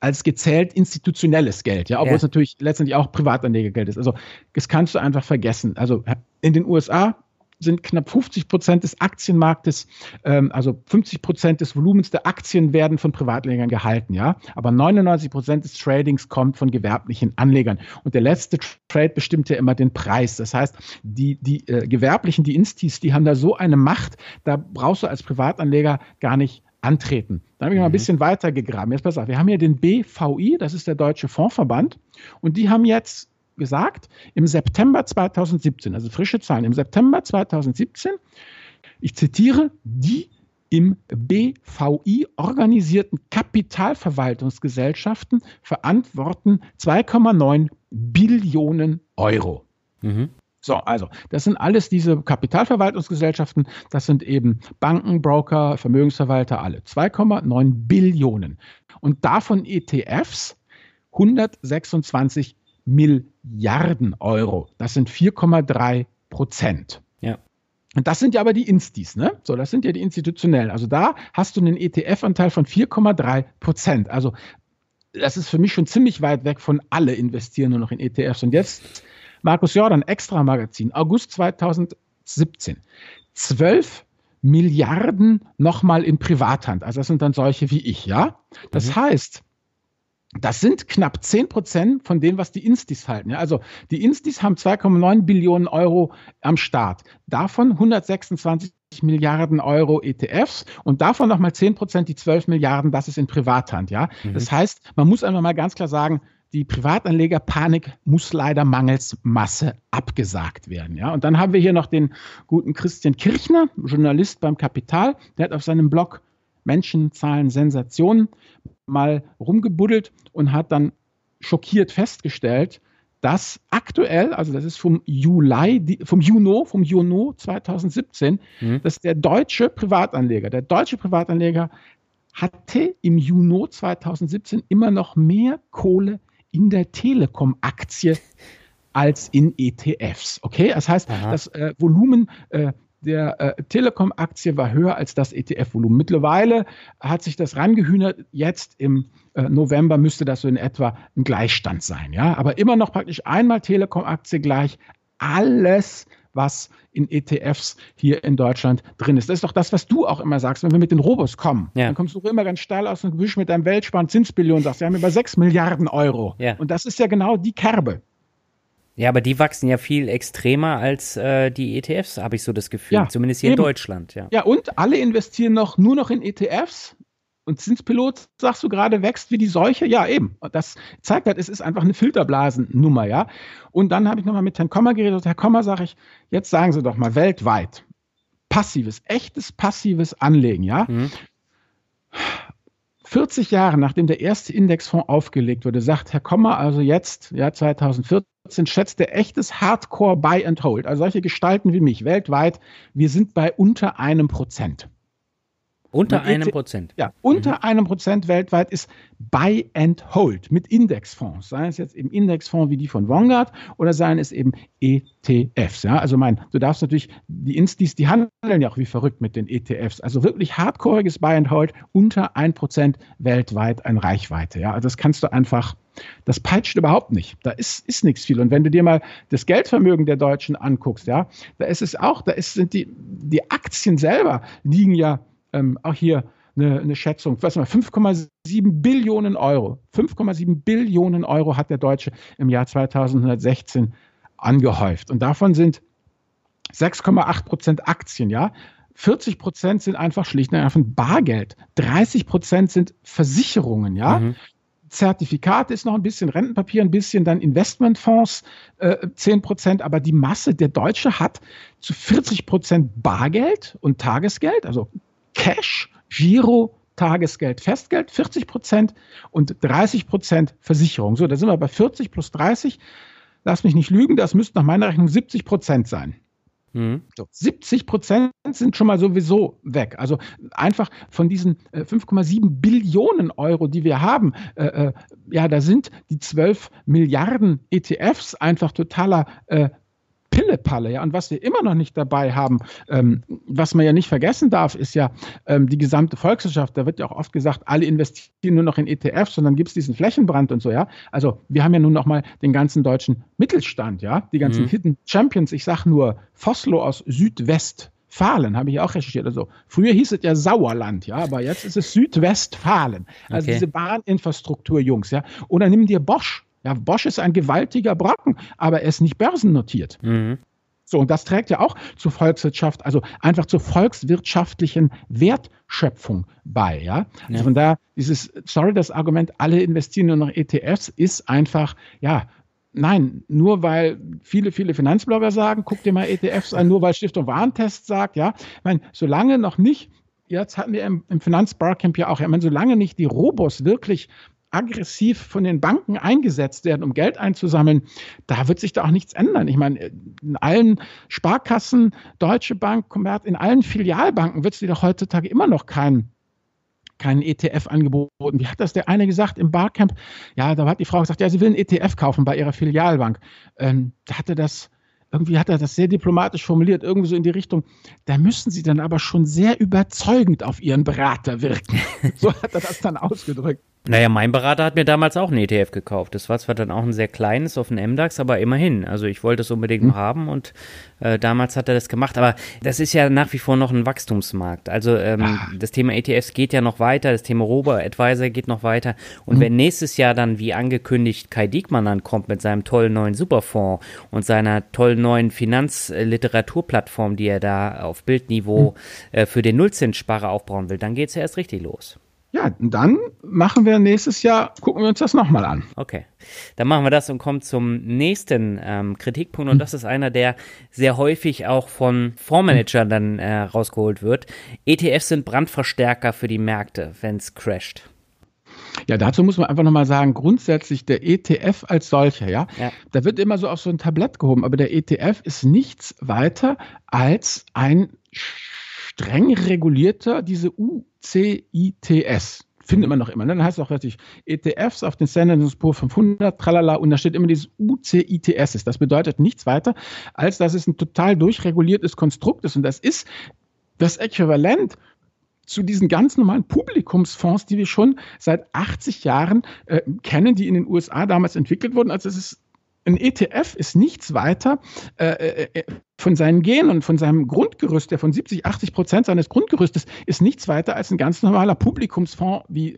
als gezählt institutionelles Geld, ja, obwohl ja. es natürlich letztendlich auch Privatanlegergeld ist. Also das kannst du einfach vergessen. Also in den USA sind knapp 50 Prozent des Aktienmarktes, ähm, also 50 Prozent des Volumens der Aktien werden von Privatlegern gehalten, ja. Aber 99 Prozent des Tradings kommt von gewerblichen Anlegern. Und der letzte Trade bestimmt ja immer den Preis. Das heißt, die, die äh, Gewerblichen, die Instis, die haben da so eine Macht, da brauchst du als Privatanleger gar nicht antreten. Da habe ich mal ein mhm. bisschen weiter gegraben. Jetzt pass auf, wir haben hier den BVI, das ist der Deutsche Fondsverband, und die haben jetzt gesagt, im September 2017, also frische Zahlen, im September 2017, ich zitiere, die im BVI organisierten Kapitalverwaltungsgesellschaften verantworten 2,9 Billionen Euro. Mhm. So, also, das sind alles diese Kapitalverwaltungsgesellschaften, das sind eben Banken, Broker, Vermögensverwalter, alle. 2,9 Billionen. Und davon ETFs 126 Milliarden Euro. Das sind 4,3 Prozent. Ja. Und das sind ja aber die Instis, ne? So, das sind ja die institutionellen. Also da hast du einen ETF-Anteil von 4,3 Prozent. Also das ist für mich schon ziemlich weit weg von alle investieren nur noch in ETFs. Und jetzt Markus Jordan, Extra Magazin, August 2017. 12 Milliarden nochmal in Privathand. Also das sind dann solche wie ich, ja? Das mhm. heißt, Das sind knapp 10 Prozent von dem, was die Instis halten. Ja, also die Instis haben 2,9 Billionen Euro am Start. Davon 126 Milliarden Euro ETFs und davon nochmal 10 Prozent, die 12 Milliarden, das ist in Privathand. Ja? Mhm. Das heißt, man muss einfach mal ganz klar sagen, die Privatanlegerpanik muss leider mangels Masse abgesagt werden. Ja? Und dann haben wir hier noch den guten Christian Kirchner, Journalist beim Kapital, der hat auf seinem Blog Menschen, Zahlen, Sensationen mal rumgebuddelt und hat dann schockiert festgestellt, dass aktuell, also das ist vom Juli, vom Juno, vom Juno 2017, mhm. dass der deutsche Privatanleger, der deutsche Privatanleger hatte im Juni 2017 immer noch mehr Kohle in der Telekom-Aktie als in ETFs. Okay, das heißt, Aha. das äh, Volumen äh, der äh, Telekom-Aktie war höher als das ETF-Volumen. Mittlerweile hat sich das rangehühnert. Jetzt im äh, November müsste das so in etwa ein Gleichstand sein. Ja, aber immer noch praktisch einmal Telekom-Aktie gleich alles was in ETFs hier in Deutschland drin ist. Das ist doch das, was du auch immer sagst, wenn wir mit den Robos kommen. Ja. Dann kommst du immer ganz steil aus dem Gebüsch mit deinem Weltspann Zinsbillion und sagst, wir haben über 6 Milliarden Euro. Ja. Und das ist ja genau die Kerbe. Ja, aber die wachsen ja viel extremer als äh, die ETFs, habe ich so das Gefühl. Ja, Zumindest hier eben. in Deutschland, ja. Ja, und alle investieren noch nur noch in ETFs. Und Zinspilot, sagst du gerade, wächst wie die Seuche? Ja, eben. Das zeigt halt, es ist einfach eine Filterblasennummer, ja. Und dann habe ich nochmal mit Herrn Kommer geredet. Herr Kommer, sage ich, jetzt sagen Sie doch mal weltweit, passives, echtes passives Anlegen, ja. Mhm. 40 Jahre nachdem der erste Indexfonds aufgelegt wurde, sagt Herr Kommer also jetzt, ja 2014, schätzt der echtes Hardcore Buy and Hold, also solche Gestalten wie mich weltweit, wir sind bei unter einem Prozent. Unter einem Prozent. Ja, unter mhm. einem Prozent weltweit ist Buy and Hold mit Indexfonds. Seien es jetzt eben Indexfonds wie die von Vanguard oder seien es eben ETFs. Ja, also mein, du darfst natürlich, die Instis, die handeln ja auch wie verrückt mit den ETFs. Also wirklich hardcoreiges Buy and Hold unter ein Prozent weltweit an Reichweite. Ja, also das kannst du einfach, das peitscht überhaupt nicht. Da ist, ist nichts viel. Und wenn du dir mal das Geldvermögen der Deutschen anguckst, ja, da ist es auch, da ist, sind die, die Aktien selber liegen ja ähm, auch hier eine, eine Schätzung, was mal 5,7 Billionen Euro. 5,7 Billionen Euro hat der Deutsche im Jahr 2016 angehäuft. Und davon sind 6,8 Prozent Aktien, ja. 40 Prozent sind einfach schlicht und einfach Bargeld. 30 Prozent sind Versicherungen, ja. Mhm. Zertifikate ist noch ein bisschen, Rentenpapier ein bisschen, dann Investmentfonds äh, 10 Prozent, aber die Masse der Deutsche hat zu 40 Prozent Bargeld und Tagesgeld, also Cash, Giro, Tagesgeld, Festgeld, 40 Prozent und 30 Prozent Versicherung. So, da sind wir bei 40 plus 30. Lass mich nicht lügen, das müsste nach meiner Rechnung 70 Prozent sein. Mhm. So, 70 Prozent sind schon mal sowieso weg. Also einfach von diesen äh, 5,7 Billionen Euro, die wir haben, äh, äh, ja, da sind die 12 Milliarden ETFs einfach totaler äh, Pillepalle. Ja? Und was wir immer noch nicht dabei haben, ähm, was man ja nicht vergessen darf, ist ja ähm, die gesamte Volkswirtschaft. Da wird ja auch oft gesagt, alle investieren nur noch in ETFs und dann gibt es diesen Flächenbrand und so. Ja, also wir haben ja nun noch mal den ganzen deutschen Mittelstand, ja, die ganzen mhm. Hidden Champions. Ich sage nur Foslo aus Südwest. Fahlen, habe ich auch recherchiert. Also früher hieß es ja Sauerland, ja, aber jetzt ist es Südwestfalen. Also okay. diese Bahninfrastruktur, Jungs, ja. Oder nimm dir Bosch, ja, Bosch ist ein gewaltiger Brocken, aber er ist nicht börsennotiert. Mhm. So, und das trägt ja auch zur Volkswirtschaft, also einfach zur volkswirtschaftlichen Wertschöpfung bei. Ja? Also ja. von daher, dieses, sorry, das Argument, alle investieren nur noch ETFs, ist einfach, ja, Nein, nur weil viele, viele Finanzblogger sagen, guck dir mal ETFs an, nur weil Stiftung Warentest sagt, ja. Ich meine, solange noch nicht, jetzt hatten wir im, im Finanzbarcamp ja auch, ich meine, solange nicht die Robos wirklich aggressiv von den Banken eingesetzt werden, um Geld einzusammeln, da wird sich da auch nichts ändern. Ich meine, in allen Sparkassen, Deutsche Bank, Commerz, in allen Filialbanken wird es dir doch heutzutage immer noch kein keinen ETF angeboten. Wie hat das der eine gesagt im Barcamp? Ja, da hat die Frau gesagt, ja, sie will einen ETF kaufen bei ihrer Filialbank. Ähm, da hatte das, irgendwie hat er das sehr diplomatisch formuliert, irgendwie so in die Richtung, da müssen sie dann aber schon sehr überzeugend auf ihren Berater wirken. so hat er das dann ausgedrückt. Naja, mein Berater hat mir damals auch einen ETF gekauft. Das war zwar dann auch ein sehr kleines auf den MDAX, aber immerhin. Also ich wollte es unbedingt mhm. haben und äh, damals hat er das gemacht. Aber das ist ja nach wie vor noch ein Wachstumsmarkt. Also ähm, ah. das Thema ETFs geht ja noch weiter, das Thema Robo-Advisor geht noch weiter. Und mhm. wenn nächstes Jahr dann, wie angekündigt, Kai Diekmann ankommt mit seinem tollen neuen Superfonds und seiner tollen neuen Finanzliteraturplattform, die er da auf Bildniveau mhm. äh, für den Nullzinssparer aufbauen will, dann geht es ja erst richtig los. Ja, dann machen wir nächstes Jahr, gucken wir uns das nochmal an. Okay, dann machen wir das und kommen zum nächsten ähm, Kritikpunkt. Und das ist einer, der sehr häufig auch von Fondsmanagern dann äh, rausgeholt wird. ETFs sind Brandverstärker für die Märkte, wenn es crasht. Ja, dazu muss man einfach nochmal sagen, grundsätzlich der ETF als solcher, ja, ja, da wird immer so auf so ein Tablett gehoben, aber der ETF ist nichts weiter als ein streng regulierter, diese UCITS. Findet man noch immer. Ne? Dann heißt es auch richtig ETFs auf den Standard Poor 500, tralala, und da steht immer dieses UCITS. Das bedeutet nichts weiter, als dass es ein total durchreguliertes Konstrukt ist. Und das ist das Äquivalent zu diesen ganz normalen Publikumsfonds, die wir schon seit 80 Jahren äh, kennen, die in den USA damals entwickelt wurden. Also es ist ein ETF ist nichts weiter äh, äh, äh, von seinen Genen und von seinem Grundgerüst, der von 70, 80 Prozent seines Grundgerüstes ist nichts weiter als ein ganz normaler Publikumsfonds wie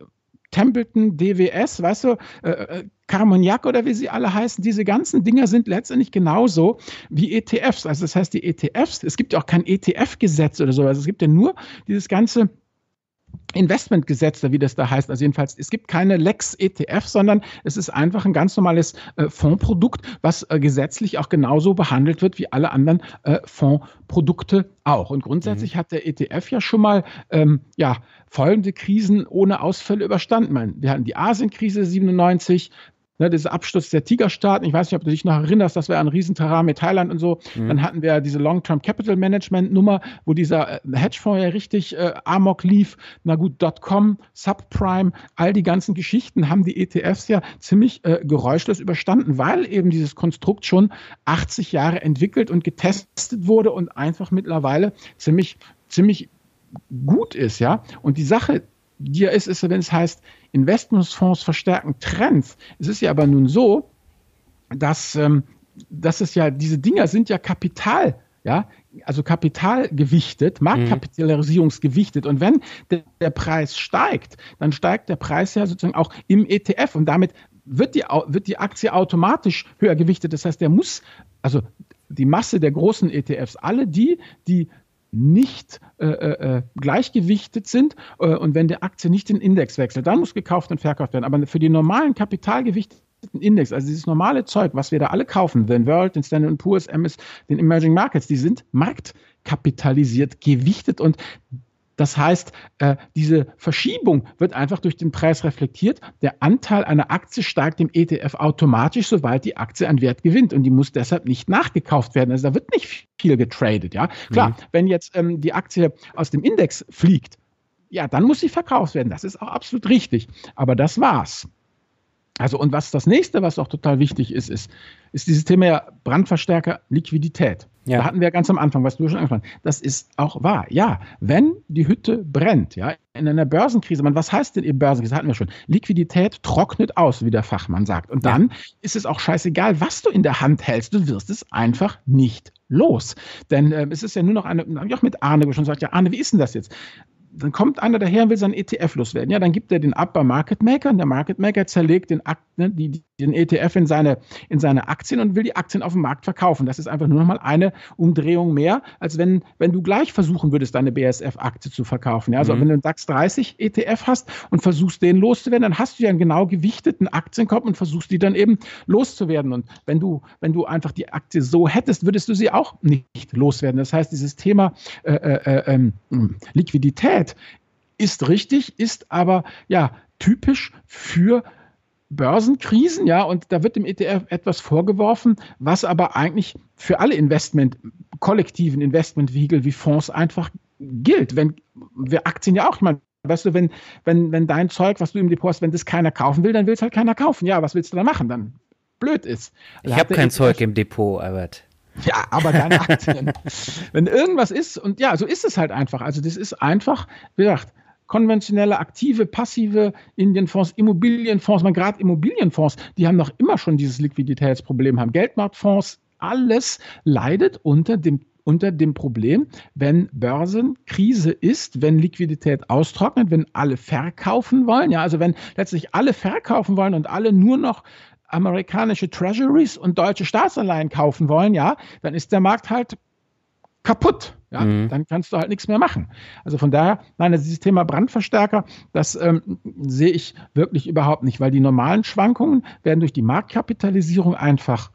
Templeton, DWS, weißt du, äh, äh, Carmagnac oder wie sie alle heißen, diese ganzen Dinger sind letztendlich genauso wie ETFs. Also das heißt, die ETFs, es gibt ja auch kein ETF-Gesetz oder so, also es gibt ja nur dieses ganze Investmentgesetze, wie das da heißt. Also jedenfalls, es gibt keine Lex ETF, sondern es ist einfach ein ganz normales äh, Fondsprodukt, was äh, gesetzlich auch genauso behandelt wird wie alle anderen äh, Fondsprodukte auch. Und grundsätzlich mhm. hat der ETF ja schon mal ähm, ja, folgende Krisen ohne Ausfälle überstanden. Wir hatten die Asienkrise 97, Ne, dieser Absturz der Tigerstaaten, ich weiß nicht, ob du dich noch erinnerst, das war ein Riesenterrain mit Thailand und so. Mhm. Dann hatten wir diese Long-Term Capital Management Nummer, wo dieser äh, Hedgefonds ja richtig äh, amok lief. Na gut, .com, Subprime, all die ganzen Geschichten haben die ETFs ja ziemlich äh, geräuschlos überstanden, weil eben dieses Konstrukt schon 80 Jahre entwickelt und getestet wurde und einfach mittlerweile ziemlich, ziemlich gut ist, ja. Und die Sache, ja ist, ist, wenn es heißt, Investmentfonds verstärken Trends. Es ist ja aber nun so, dass, ähm, dass es ja, diese Dinger sind ja Kapital, ja, also kapitalgewichtet, Marktkapitalisierungsgewichtet. Und wenn der, der, Preis steigt, dann steigt der Preis ja sozusagen auch im ETF und damit wird die, wird die Aktie automatisch höher gewichtet. Das heißt, der muss, also die Masse der großen ETFs, alle die, die nicht äh, äh, äh, gleichgewichtet sind äh, und wenn die Aktie nicht den Index wechselt, dann muss gekauft und verkauft werden. Aber für die normalen kapitalgewichteten Index, also dieses normale Zeug, was wir da alle kaufen, den World, den Standard Poor's, MS, den Emerging Markets, die sind marktkapitalisiert, gewichtet und das heißt, äh, diese Verschiebung wird einfach durch den Preis reflektiert. Der Anteil einer Aktie steigt im ETF automatisch, sobald die Aktie an Wert gewinnt. Und die muss deshalb nicht nachgekauft werden. Also da wird nicht viel getradet. Ja, klar, mhm. wenn jetzt ähm, die Aktie aus dem Index fliegt, ja, dann muss sie verkauft werden. Das ist auch absolut richtig. Aber das war's. Also, und was das nächste, was auch total wichtig ist, ist, ist dieses Thema ja Brandverstärker Liquidität. Ja. Da hatten wir ganz am Anfang, was du schon angefangen hast. Das ist auch wahr. Ja, wenn die Hütte brennt, ja, in einer Börsenkrise, man, was heißt denn ihr Börsenkrise? Das hatten wir schon. Liquidität trocknet aus, wie der Fachmann sagt. Und dann ja. ist es auch scheißegal, was du in der Hand hältst. Du wirst es einfach nicht los. Denn äh, es ist ja nur noch eine, habe ich auch mit Arne schon gesagt, ja, Arne, wie ist denn das jetzt? Dann kommt einer daher und will seinen ETF loswerden. Ja, dann gibt er den ab beim Market Maker und der Market Maker zerlegt den, ne, die, den ETF in seine, in seine Aktien und will die Aktien auf dem Markt verkaufen. Das ist einfach nur noch mal eine Umdrehung mehr, als wenn, wenn du gleich versuchen würdest, deine BSF-Aktie zu verkaufen. Ja, also mhm. wenn du einen DAX 30 ETF hast und versuchst, den loszuwerden, dann hast du ja einen genau gewichteten Aktienkorb und versuchst, die dann eben loszuwerden. Und wenn du, wenn du einfach die Aktie so hättest, würdest du sie auch nicht loswerden. Das heißt, dieses Thema äh, äh, äh, ähm, Liquidität ist richtig, ist aber ja typisch für Börsenkrisen, ja, und da wird dem ETF etwas vorgeworfen, was aber eigentlich für alle Investment, kollektiven Investmentvehikel wie Fonds einfach gilt. Wenn wir Aktien ja auch, ich meine, weißt du, wenn, wenn, wenn dein Zeug, was du im Depot hast, wenn das keiner kaufen will, dann will es halt keiner kaufen. Ja, was willst du da machen? Dann blöd ist. Ich habe kein ETF, Zeug im Depot, Albert. Ja, aber deine Aktien. wenn irgendwas ist, und ja, so ist es halt einfach. Also das ist einfach, wie gesagt, konventionelle, aktive, passive Indienfonds, Immobilienfonds, man gerade Immobilienfonds, die haben noch immer schon dieses Liquiditätsproblem, haben Geldmarktfonds, alles leidet unter dem unter dem Problem, wenn Börsenkrise ist, wenn Liquidität austrocknet, wenn alle verkaufen wollen, ja, also wenn letztlich alle verkaufen wollen und alle nur noch amerikanische Treasuries und deutsche Staatsanleihen kaufen wollen, ja, dann ist der Markt halt kaputt. Ja, mhm. dann kannst du halt nichts mehr machen. Also von daher, nein, dieses Thema Brandverstärker, das ähm, sehe ich wirklich überhaupt nicht, weil die normalen Schwankungen werden durch die Marktkapitalisierung einfach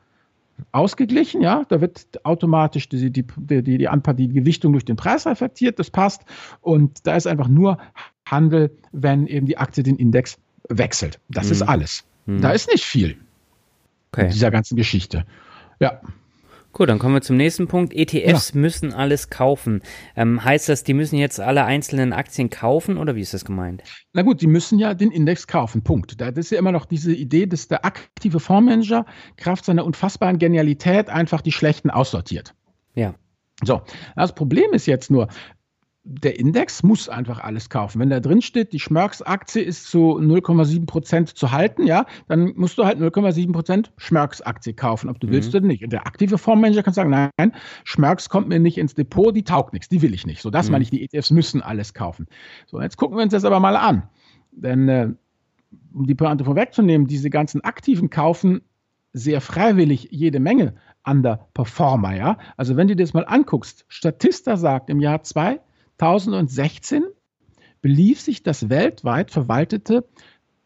ausgeglichen, ja, da wird automatisch die, die, die, die, die Gewichtung durch den Preis reflektiert, das passt und da ist einfach nur Handel, wenn eben die Aktie den Index wechselt. Das mhm. ist alles. Da ist nicht viel okay. in dieser ganzen Geschichte. Ja. Gut, dann kommen wir zum nächsten Punkt. ETFs ja. müssen alles kaufen. Ähm, heißt das, die müssen jetzt alle einzelnen Aktien kaufen oder wie ist das gemeint? Na gut, die müssen ja den Index kaufen. Punkt. Das ist ja immer noch diese Idee, dass der aktive Fondsmanager Kraft seiner unfassbaren Genialität einfach die schlechten aussortiert. Ja. So, das Problem ist jetzt nur, der Index muss einfach alles kaufen. Wenn da drin steht, die Schmerz-Aktie ist zu 0,7 Prozent zu halten, ja, dann musst du halt 0,7 Prozent Schmerz-Aktie kaufen, ob du mhm. willst oder nicht. Und der aktive Fondsmanager kann sagen, nein, Schmerz kommt mir nicht ins Depot, die taugt nichts, die will ich nicht. So, das mhm. meine ich, die ETFs müssen alles kaufen. So, jetzt gucken wir uns das aber mal an. Denn, äh, um die Pointe vorwegzunehmen, diese ganzen Aktiven kaufen sehr freiwillig jede Menge an der Performer, ja. Also wenn du dir das mal anguckst, Statista sagt im Jahr 2, 2016 belief sich das weltweit verwaltete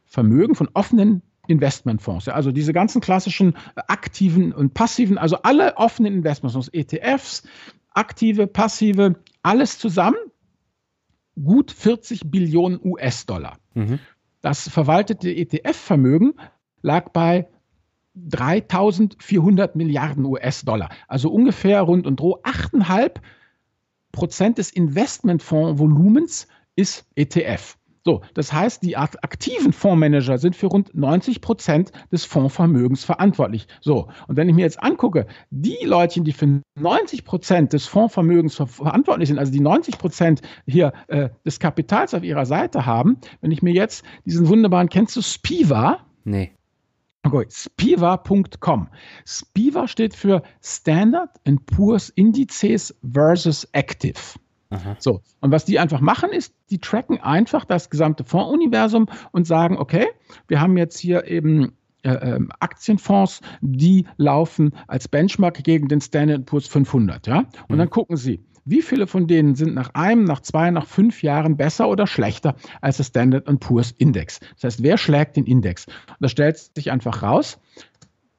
Vermögen von offenen Investmentfonds. Also diese ganzen klassischen aktiven und passiven, also alle offenen Investmentfonds, ETFs, aktive, passive, alles zusammen, gut 40 Billionen US-Dollar. Mhm. Das verwaltete ETF-Vermögen lag bei 3400 Milliarden US-Dollar. Also ungefähr rund und droh 8,5 Prozent des Investmentfondsvolumens ist ETF. So, das heißt, die aktiven Fondsmanager sind für rund 90 Prozent des Fondsvermögens verantwortlich. So, und wenn ich mir jetzt angucke, die Leute, die für 90 Prozent des Fondsvermögens verantwortlich sind, also die 90 Prozent hier äh, des Kapitals auf ihrer Seite haben, wenn ich mir jetzt diesen wunderbaren, kennst du Spiva? Nee. Okay, Spiva.com. Spiva steht für Standard Poor's Indizes versus Active. Aha. So, und was die einfach machen, ist, die tracken einfach das gesamte Fondsuniversum und sagen, okay, wir haben jetzt hier eben äh, ähm, Aktienfonds, die laufen als Benchmark gegen den Standard Poor's 500, ja? Und mhm. dann gucken sie, wie viele von denen sind nach einem, nach zwei, nach fünf Jahren besser oder schlechter als der Standard Poor's Index? Das heißt, wer schlägt den Index? Und da stellt sich einfach raus,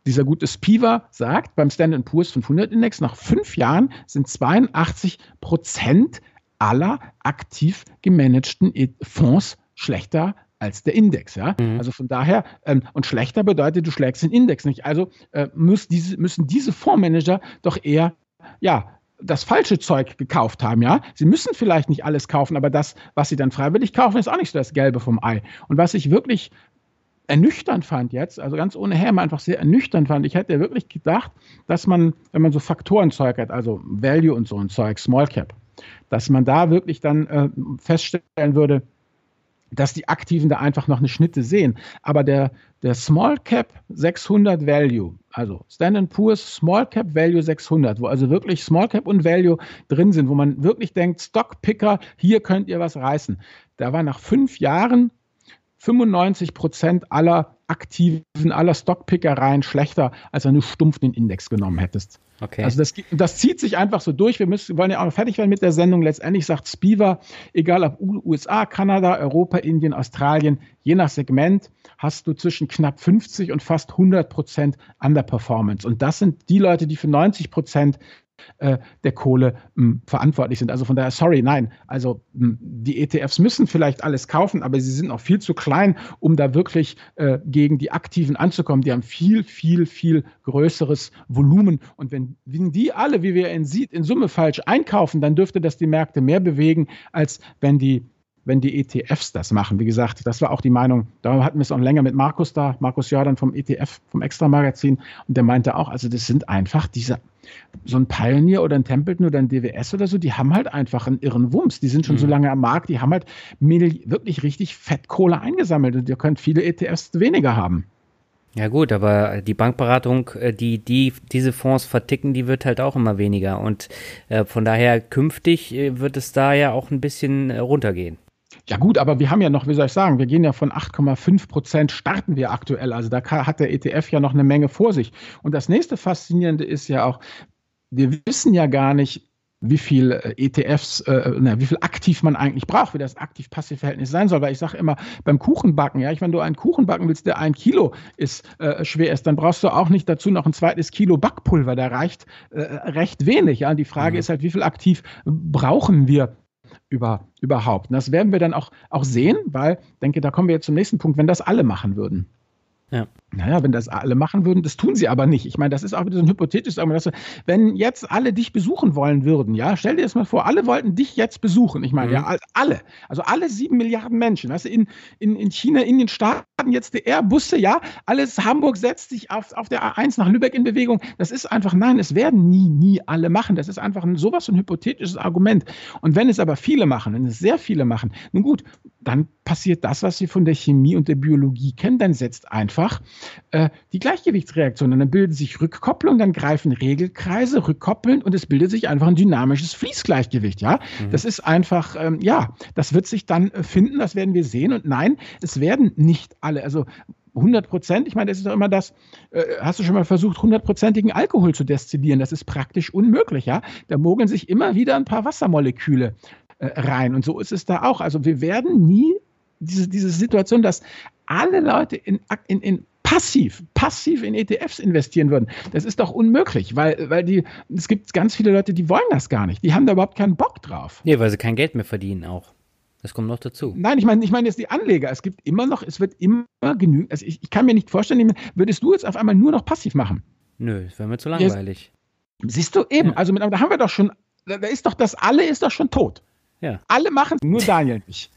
dieser gute Spiva sagt, beim Standard Poor's 500 Index nach fünf Jahren sind 82 Prozent aller aktiv gemanagten Fonds schlechter als der Index. Ja? Mhm. Also von daher, ähm, und schlechter bedeutet, du schlägst den Index nicht. Also äh, muss diese, müssen diese Fondsmanager doch eher ja, das falsche Zeug gekauft haben, ja. Sie müssen vielleicht nicht alles kaufen, aber das, was sie dann freiwillig kaufen, ist auch nicht so das Gelbe vom Ei. Und was ich wirklich ernüchternd fand jetzt, also ganz ohne Häme einfach sehr ernüchternd fand, ich hätte wirklich gedacht, dass man, wenn man so Faktorenzeug hat, also Value und so ein Zeug, Small Cap, dass man da wirklich dann äh, feststellen würde, dass die Aktiven da einfach noch eine Schnitte sehen. Aber der, der Small Cap 600 Value, also Standard Poor's Small Cap Value 600, wo also wirklich Small Cap und Value drin sind, wo man wirklich denkt, Stockpicker, hier könnt ihr was reißen. Da war nach fünf Jahren 95 Prozent aller Aktiven, aller Stockpickereien schlechter, als wenn du stumpf den Index genommen hättest. Okay. Also das, das zieht sich einfach so durch. Wir müssen, wollen ja auch noch fertig werden mit der Sendung. Letztendlich sagt Spiva, egal ob USA, Kanada, Europa, Indien, Australien, je nach Segment hast du zwischen knapp 50 und fast 100 Prozent Underperformance. Und das sind die Leute, die für 90 Prozent äh, der Kohle mh, hm, verantwortlich sind. Also von daher, sorry, nein. Also mh, hm, die ETFs müssen vielleicht alles kaufen, aber sie sind noch viel zu klein, um da wirklich äh, gegen die Aktiven anzukommen. Die haben viel, viel, viel größeres Volumen. Und wenn, wenn die alle, wie wir in, in Summe falsch einkaufen, dann dürfte das die Märkte mehr bewegen, als wenn die wenn die ETFs das machen. Wie gesagt, das war auch die Meinung, da hatten wir es auch länger mit Markus da, Markus Jordan vom ETF, vom Extra-Magazin, und der meinte auch, also das sind einfach diese, so ein Pioneer oder ein Templeton oder ein DWS oder so, die haben halt einfach einen irren Wumms. Die sind schon mhm. so lange am Markt, die haben halt wirklich richtig Fettkohle eingesammelt und ihr könnt viele ETFs weniger haben. Ja gut, aber die Bankberatung, äh, die, die diese Fonds verticken, die wird halt auch immer weniger. Und äh, von daher künftig äh, wird es da ja auch ein bisschen runtergehen. Ja gut, aber wir haben ja noch, wie soll ich sagen, wir gehen ja von 8,5 Prozent starten wir aktuell. Also da hat der ETF ja noch eine Menge vor sich. Und das nächste Faszinierende ist ja auch, wir wissen ja gar nicht, wie viel äh, ETFs, äh, na, wie viel aktiv man eigentlich braucht, wie das aktiv-passiv-Verhältnis sein soll. Weil ich sage immer, beim Kuchenbacken, ja, ich, wenn du einen Kuchen backen willst, der ein Kilo ist, äh, schwer ist, dann brauchst du auch nicht dazu noch ein zweites Kilo Backpulver. Da reicht äh, recht wenig. Ja. Die Frage mhm. ist halt, wie viel aktiv brauchen wir über, überhaupt? Und das werden wir dann auch, auch sehen, weil, denke, da kommen wir jetzt zum nächsten Punkt, wenn das alle machen würden. Ja. Naja, wenn das alle machen würden, das tun sie aber nicht. Ich meine, das ist auch wieder so ein hypothetisches Argument. Wenn jetzt alle dich besuchen wollen würden, ja, stell dir das mal vor, alle wollten dich jetzt besuchen. Ich meine, mhm. ja, alle. Also alle sieben Milliarden Menschen. Du, in, in, in China, in den Staaten jetzt die Airbusse, ja, alles, Hamburg setzt sich auf, auf der A1 nach Lübeck in Bewegung. Das ist einfach, nein, es werden nie, nie alle machen. Das ist einfach ein, sowas ein hypothetisches Argument. Und wenn es aber viele machen, wenn es sehr viele machen, nun gut, dann passiert das, was wir von der Chemie und der Biologie kennen. Dann setzt einfach äh, die Gleichgewichtsreaktion. Und dann bildet sich Rückkopplung, dann greifen Regelkreise, rückkoppeln und es bildet sich einfach ein dynamisches Fließgleichgewicht. Ja, mhm. das ist einfach, ähm, ja, das wird sich dann äh, finden, das werden wir sehen. Und nein, es werden nicht alle, also 100 Prozent, ich meine, das ist doch immer das, äh, hast du schon mal versucht, hundertprozentigen Alkohol zu destillieren? Das ist praktisch unmöglich, ja. Da mogeln sich immer wieder ein paar Wassermoleküle äh, rein. Und so ist es da auch. Also wir werden nie diese, diese Situation, dass alle Leute in, in, in passiv, passiv in ETFs investieren würden. Das ist doch unmöglich, weil, weil die, es gibt ganz viele Leute, die wollen das gar nicht. Die haben da überhaupt keinen Bock drauf. Nee, weil sie kein Geld mehr verdienen auch. Das kommt noch dazu. Nein, ich meine, ich meine jetzt die Anleger. Es gibt immer noch, es wird immer genügend. Also ich, ich kann mir nicht vorstellen, würdest du jetzt auf einmal nur noch passiv machen? Nö, das wäre mir zu langweilig. Jetzt, siehst du eben, ja. also mit, da haben wir doch schon, da ist doch das alle ist doch schon tot. Ja. Alle machen nur Daniel nicht.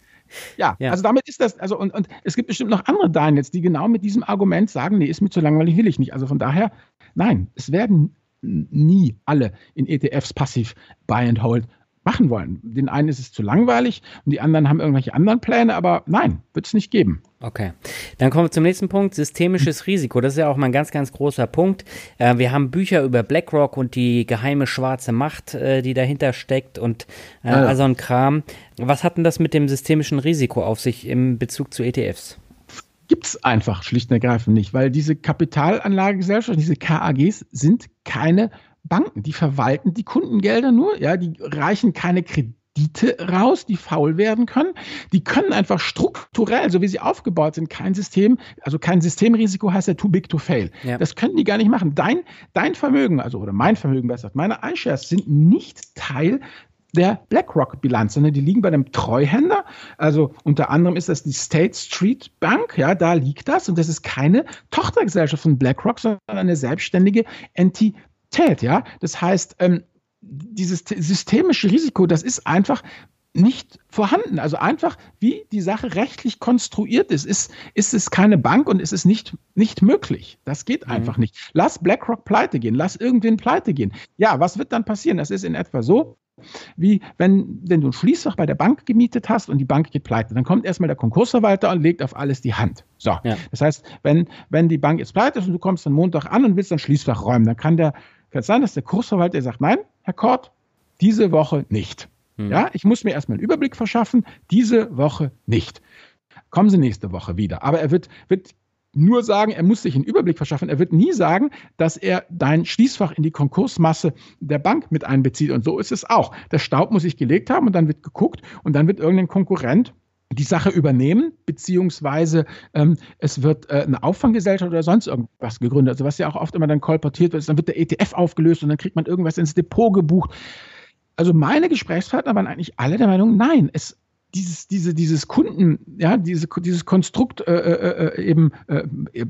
Ja, ja, also damit ist das, also und, und es gibt bestimmt noch andere Daniels, die genau mit diesem Argument sagen, nee, ist mir zu langweilig, will ich nicht. Also von daher, nein, es werden nie alle in ETFs passiv Buy and Hold machen wollen. Den einen ist es zu langweilig und die anderen haben irgendwelche anderen Pläne, aber nein, wird es nicht geben. Okay, dann kommen wir zum nächsten Punkt, systemisches Risiko. Das ist ja auch mal ein ganz, ganz großer Punkt. Äh, wir haben Bücher über BlackRock und die geheime schwarze Macht, äh, die dahinter steckt und äh, ja. also ein Kram. Was hat denn das mit dem systemischen Risiko auf sich im Bezug zu ETFs? Gibt es einfach schlicht und ergreifend nicht, weil diese Kapitalanlagegesellschaften, diese KAGs sind keine Banken, die verwalten die Kundengelder nur, ja, die reichen keine Kredite raus, die faul werden können. Die können einfach strukturell, so wie sie aufgebaut sind, kein System, also kein Systemrisiko heißt ja too big to fail. Ja. Das können die gar nicht machen. Dein, dein Vermögen, also oder mein Vermögen besser, meine iShares sind nicht Teil der BlackRock-Bilanz, sondern die liegen bei einem Treuhänder. Also unter anderem ist das die State Street Bank, ja, da liegt das und das ist keine Tochtergesellschaft von BlackRock, sondern eine selbstständige Entität Tät, ja. Das heißt, ähm, dieses systemische Risiko, das ist einfach nicht vorhanden. Also einfach, wie die Sache rechtlich konstruiert ist, ist, ist es keine Bank und ist es nicht, nicht möglich. Das geht mhm. einfach nicht. Lass BlackRock pleite gehen, lass irgendwen pleite gehen. Ja, was wird dann passieren? Das ist in etwa so, wie wenn, wenn du ein Schließfach bei der Bank gemietet hast und die Bank geht pleite. Dann kommt erstmal der Konkursverwalter und legt auf alles die Hand. So. Ja. Das heißt, wenn, wenn die Bank jetzt pleite ist und du kommst dann Montag an und willst ein Schließfach räumen, dann kann der kann es sein, dass der Kursverwalter sagt, nein, Herr Kort, diese Woche nicht. Hm. Ja, ich muss mir erstmal einen Überblick verschaffen, diese Woche nicht. Kommen Sie nächste Woche wieder. Aber er wird, wird nur sagen, er muss sich einen Überblick verschaffen. Er wird nie sagen, dass er dein Schließfach in die Konkursmasse der Bank mit einbezieht. Und so ist es auch. Der Staub muss sich gelegt haben und dann wird geguckt und dann wird irgendein Konkurrent die Sache übernehmen, beziehungsweise ähm, es wird äh, eine Auffanggesellschaft oder sonst irgendwas gegründet. Also was ja auch oft immer dann kolportiert wird, ist, dann wird der ETF aufgelöst und dann kriegt man irgendwas ins Depot gebucht. Also meine Gesprächspartner waren eigentlich alle der Meinung, nein, es dieses, diese, dieses Kunden, ja, diese, dieses Konstrukt äh, äh, äh eben, äh,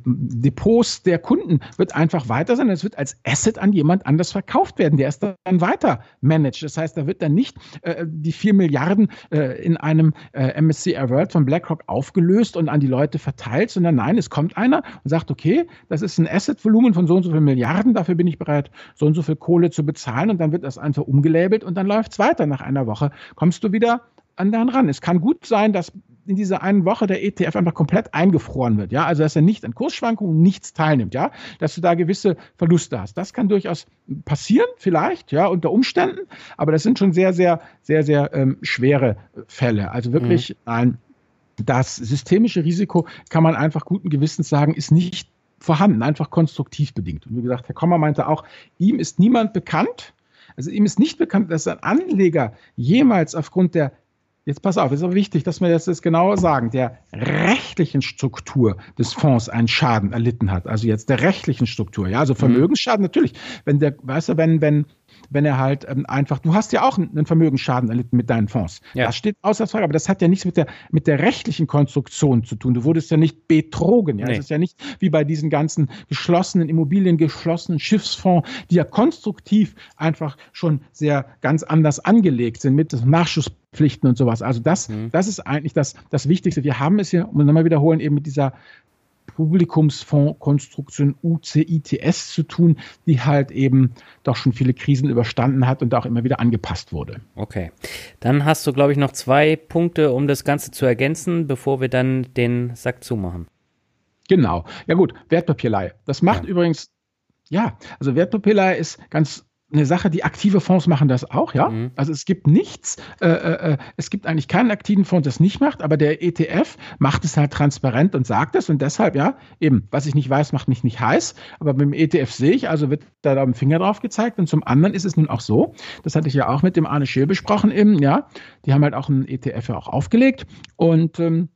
Depots der Kunden wird einfach weiter sein. Es wird als Asset an jemand anders verkauft werden, der es dann weiter managt. Das heißt, da wird dann nicht äh, die vier Milliarden äh, in einem MSCI World von BlackRock aufgelöst und an die Leute verteilt, sondern nein, es kommt einer und sagt, okay, das ist ein Asset-Volumen von so und so viel Milliarden, dafür bin ich bereit, so und so viel Kohle zu bezahlen und dann wird das einfach umgelabelt und dann läuft es weiter. Nach einer Woche kommst du wieder an den ran. Es kann gut sein, dass in dieser einen Woche der ETF einfach komplett eingefroren wird, ja, also dass er nicht an Kursschwankungen nichts teilnimmt, ja, dass du da gewisse Verluste hast. Das kann durchaus passieren, vielleicht, ja, unter Umständen, aber das sind schon sehr, sehr, sehr, sehr ähm, schwere Fälle. Also wirklich mhm. ein das systemische Risiko kann man einfach guten Gewissens sagen, ist nicht vorhanden, einfach konstruktiv bedingt. Und wie gesagt, Herr Kommer meinte auch, ihm ist niemand bekannt, also ihm ist nicht bekannt, dass ein Anleger jemals aufgrund der Jetzt pass auf, ist aber wichtig, dass wir das jetzt genauer sagen, der rechtlichen Struktur des Fonds einen Schaden erlitten hat. Also jetzt der rechtlichen Struktur. Ja, also mhm. Vermögensschaden natürlich. Wenn der, weißt du, wenn, wenn, wenn er halt ähm, einfach, du hast ja auch einen Vermögensschaden erlitten mit deinen Fonds. Ja. Das steht außer Frage, aber das hat ja nichts mit der, mit der rechtlichen Konstruktion zu tun. Du wurdest ja nicht betrogen. Ja? Nee. Das ist ja nicht wie bei diesen ganzen geschlossenen Immobilien, geschlossenen Schiffsfonds, die ja konstruktiv einfach schon sehr ganz anders angelegt sind mit Nachschusspflichten und sowas. Also das, mhm. das ist eigentlich das, das Wichtigste. Wir haben es hier, um nochmal wiederholen, eben mit dieser Publikumsfondskonstruktion UCITS zu tun, die halt eben doch schon viele Krisen überstanden hat und auch immer wieder angepasst wurde. Okay. Dann hast du, glaube ich, noch zwei Punkte, um das Ganze zu ergänzen, bevor wir dann den Sack zumachen. Genau. Ja gut, Wertpapierleihe. Das macht ja. übrigens, ja, also Wertpapierleihe ist ganz eine Sache, die aktive Fonds machen das auch, ja. Mhm. Also es gibt nichts, äh, äh, äh es gibt eigentlich keinen aktiven Fonds, der das nicht macht, aber der ETF macht es halt transparent und sagt es und deshalb, ja, eben, was ich nicht weiß, macht mich nicht heiß, aber beim ETF sehe ich, also wird da da ein Finger drauf gezeigt und zum anderen ist es nun auch so, das hatte ich ja auch mit dem Arne Scheel besprochen eben, ja, die haben halt auch einen ETF ja auch aufgelegt und ähm,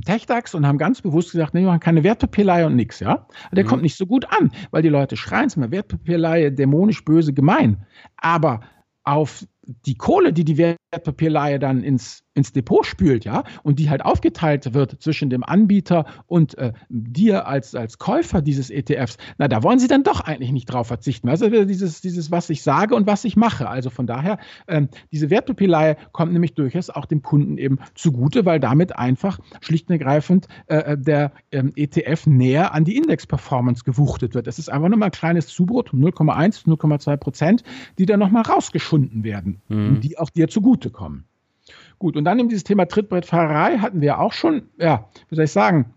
TechDAX und haben ganz bewusst gesagt, nee, wir machen keine Wertpapierleihe und nichts, ja. Der mhm. kommt nicht so gut an, weil die Leute schreien es mal, Wertpapierleihe, dämonisch, böse, gemein. Aber auf die Kohle, die die Wertpapierleihe dann ins, ins Depot spült, ja, und die halt aufgeteilt wird zwischen dem Anbieter und äh, dir als, als Käufer dieses ETFs, na, da wollen sie dann doch eigentlich nicht drauf verzichten. Also dieses, dieses, was ich sage und was ich mache. Also von daher, ähm, diese Wertpapierleihe kommt nämlich durchaus auch dem Kunden eben zugute, weil damit einfach schlicht und ergreifend äh, äh der ähm, ETF näher an die Index-Performance gewuchtet wird. Es ist einfach nur mal ein kleines Zubrot, 0,1, 0,2 Prozent, die dann nochmal rausgeschunden werden mhm. die auch dir zugutekommen. Gut, und dann in dieses Thema Trittbrettfahrerei hatten wir auch schon, ja, wie soll ich sagen,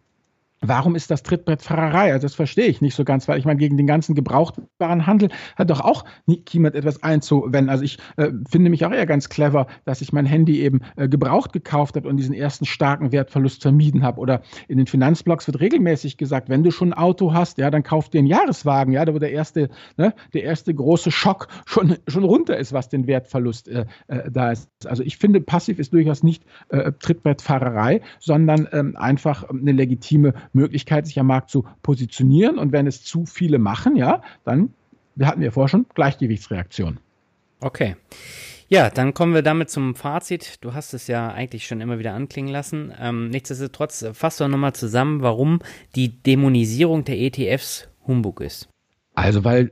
Warum ist das Trittbrettfahrerei? Also das verstehe ich nicht so ganz, weil ich meine, gegen den ganzen Gebrauchtwarenhandel hat doch auch niemand etwas einzuwenden. Also ich äh, finde mich auch eher ganz clever, dass ich mein Handy eben äh, gebraucht gekauft habe und diesen ersten starken Wertverlust vermieden habe. Oder in den Finanzblogs wird regelmäßig gesagt, wenn du schon ein Auto hast, ja, dann kauf dir einen Jahreswagen, ja, wo der erste, ne, der erste große Schock schon, schon runter ist, was den Wertverlust äh, äh da ist. Also ich finde, passiv ist durchaus nicht äh, Trittbrettfahrerei, sondern ähm, einfach eine legitime Möglichkeit, sich am Markt zu positionieren. Und wenn es zu viele machen, ja, dann, wir hatten ja vorher schon, Gleichgewichtsreaktion. Okay. Ja, dann kommen wir damit zum Fazit. Du hast es ja eigentlich schon immer wieder anklingen lassen. Ähm, nichtsdestotrotz, fass doch nochmal zusammen, warum die Dämonisierung der ETFs Humbug ist. Also, weil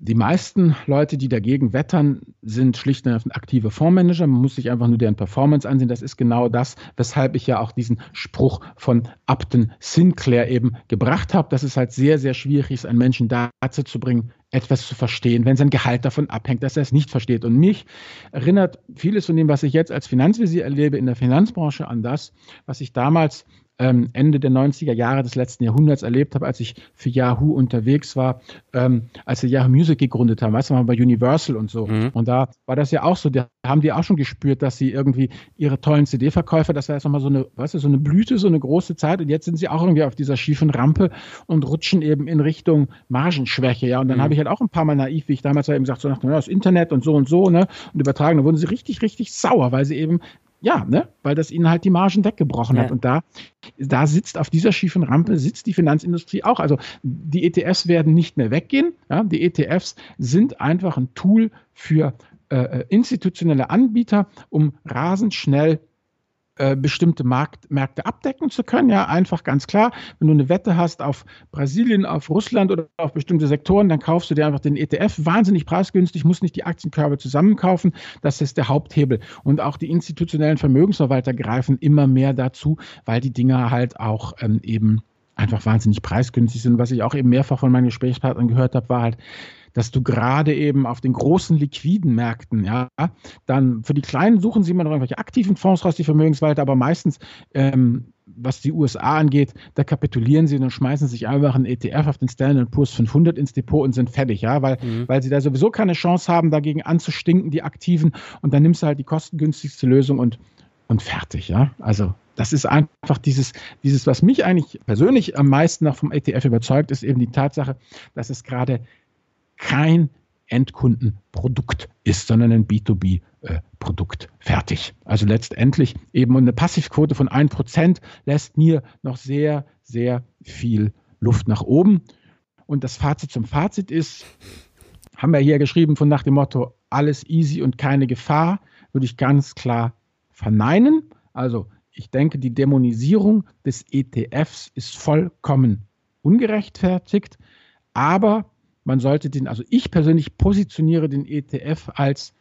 die meisten Leute, die dagegen wettern, sind schlicht und einfach aktive Fondsmanager. Man muss sich einfach nur deren Performance ansehen. Das ist genau das, weshalb ich ja auch diesen Spruch von Upton Sinclair eben gebracht habe, dass es halt sehr, sehr schwierig ist, einen Menschen dazu zu bringen, etwas zu verstehen, wenn sein Gehalt davon abhängt, dass er es nicht versteht. Und mich erinnert vieles von dem, was ich jetzt als Finanzvisier erlebe in der Finanzbranche an das, was ich damals ähm, Ende der 90er Jahre des letzten Jahrhunderts erlebt habe, als ich für Yahoo unterwegs war, ähm, als sie Yahoo Music gegründet haben, weißt du mal bei Universal und so. Mhm. Und da war das ja auch so, da haben die auch schon gespürt, dass sie irgendwie ihre tollen CD-Verkäufer, das war jetzt nochmal so eine, weißt du, so eine Blüte, so eine große Zeit und jetzt sind sie auch irgendwie auf dieser schiefen Rampe und rutschen eben in Richtung Margenschwäche, ja. Und dann mhm. habe ich halt auch ein paar Mal naiv, wie ich damals eben gesagt so nach, ja, das Internet und so und so, ne, und übertragen, da wurden sie richtig, richtig sauer, weil sie eben ja, ne, weil das ihnen halt die Margen weggebrochen ja. hat. Und da, da sitzt auf dieser schiefen Rampe sitzt die Finanzindustrie auch. Also die ETFs werden nicht mehr weggehen. Ja, die ETFs sind einfach ein Tool für äh, äh, institutionelle Anbieter, um rasend schnell äh, bestimmte Markt, Märkte abdecken zu können. Ja, einfach ganz klar, wenn du eine Wette hast auf Brasilien, auf Russland oder auf bestimmte Sektoren, dann kaufst du dir einfach den ETF wahnsinnig preisgünstig, musst nicht die Aktienkörbe zusammenkaufen. Das ist der Haupthebel. Und auch die institutionellen Vermögensverwalter greifen immer mehr dazu, weil die Dinger halt auch ähm, eben einfach wahnsinnig preisgünstig sind. Was ich auch eben mehrfach von meinen Gesprächspartnern gehört habe, war halt, dass du gerade eben auf den großen liquiden Märkten, ja, dann für die kleinen suchen sie immer noch irgendwelche aktiven Fonds raus, die Vermögenswalter, aber meistens, ähm, was die USA angeht, da kapitulieren sie und schmeißen sich einfach einen ETF auf den Standard Poor's 500 ins Depot und sind fertig, ja, weil, mhm. weil sie da sowieso keine Chance haben, dagegen anzustinken, die Aktiven, und dann nimmst du halt die kostengünstigste Lösung und, und fertig, ja. Also das ist einfach dieses, dieses, was mich eigentlich persönlich am meisten noch vom ETF überzeugt, ist eben die Tatsache, dass es gerade kein Endkundenprodukt ist, sondern ein B2B-Produkt. Äh, Fertig. Also letztendlich eben eine Passivquote von 1% lässt mir noch sehr, sehr viel Luft nach oben. Und das Fazit zum Fazit ist, haben wir hier geschrieben von nach dem Motto, alles easy und keine Gefahr, würde ich ganz klar verneinen. Also ich denke, die Dämonisierung des ETFs ist vollkommen ungerechtfertigt, aber man sollte den, also ich persönlich positioniere den ETF als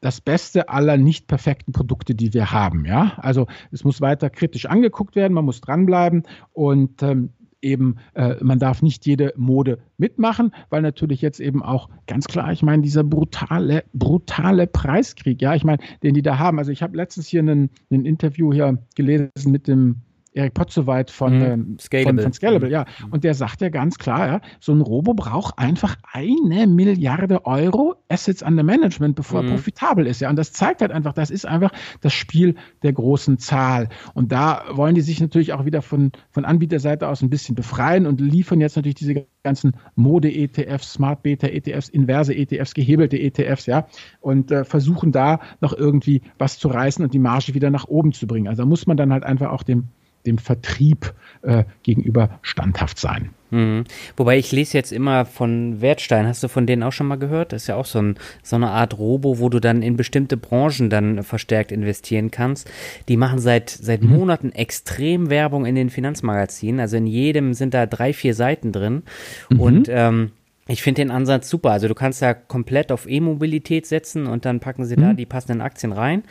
das Beste aller nicht perfekten Produkte, die wir haben. Ja, also es muss weiter kritisch angeguckt werden, man muss dranbleiben und ähm, eben, äh, man darf nicht jede Mode mitmachen, weil natürlich jetzt eben auch ganz klar, ich meine, dieser brutale, brutale Preiskrieg, ja, ich meine, den die da haben. Also ich habe letztens hier ein Interview hier gelesen mit dem Erik Potzowait von, mhm. ähm, Scalable. Von, von Scalable, ja. Mhm. Und der sagt ja ganz klar, ja, so ein Robo braucht einfach eine Milliarde Euro Assets under Management, bevor mhm. er profitabel ist, ja. Und das zeigt halt einfach, das ist einfach das Spiel der großen Zahl. Und da wollen die sich natürlich auch wieder von, von Anbieterseite aus ein bisschen befreien und liefern jetzt natürlich diese ganzen Mode-ETFs, Smart Beta-ETFs, inverse ETFs, gehebelte ETFs, ja, und äh, versuchen da noch irgendwie was zu reißen und die Marge wieder nach oben zu bringen. Also da muss man dann halt einfach auch dem dem Vertrieb äh, gegenüber standhaft sein. Mhm. Wobei ich lese jetzt immer von Wertstein, hast du von denen auch schon mal gehört? Das ist ja auch so, ein, so eine Art Robo, wo du dann in bestimmte Branchen dann verstärkt investieren kannst. Die machen seit, seit mhm. Monaten extrem Werbung in den Finanzmagazinen. Also in jedem sind da drei, vier Seiten drin. Mhm. Und ähm, ich finde den Ansatz super. Also du kannst da komplett auf E-Mobilität setzen und dann packen sie mhm. da die passenden Aktien rein.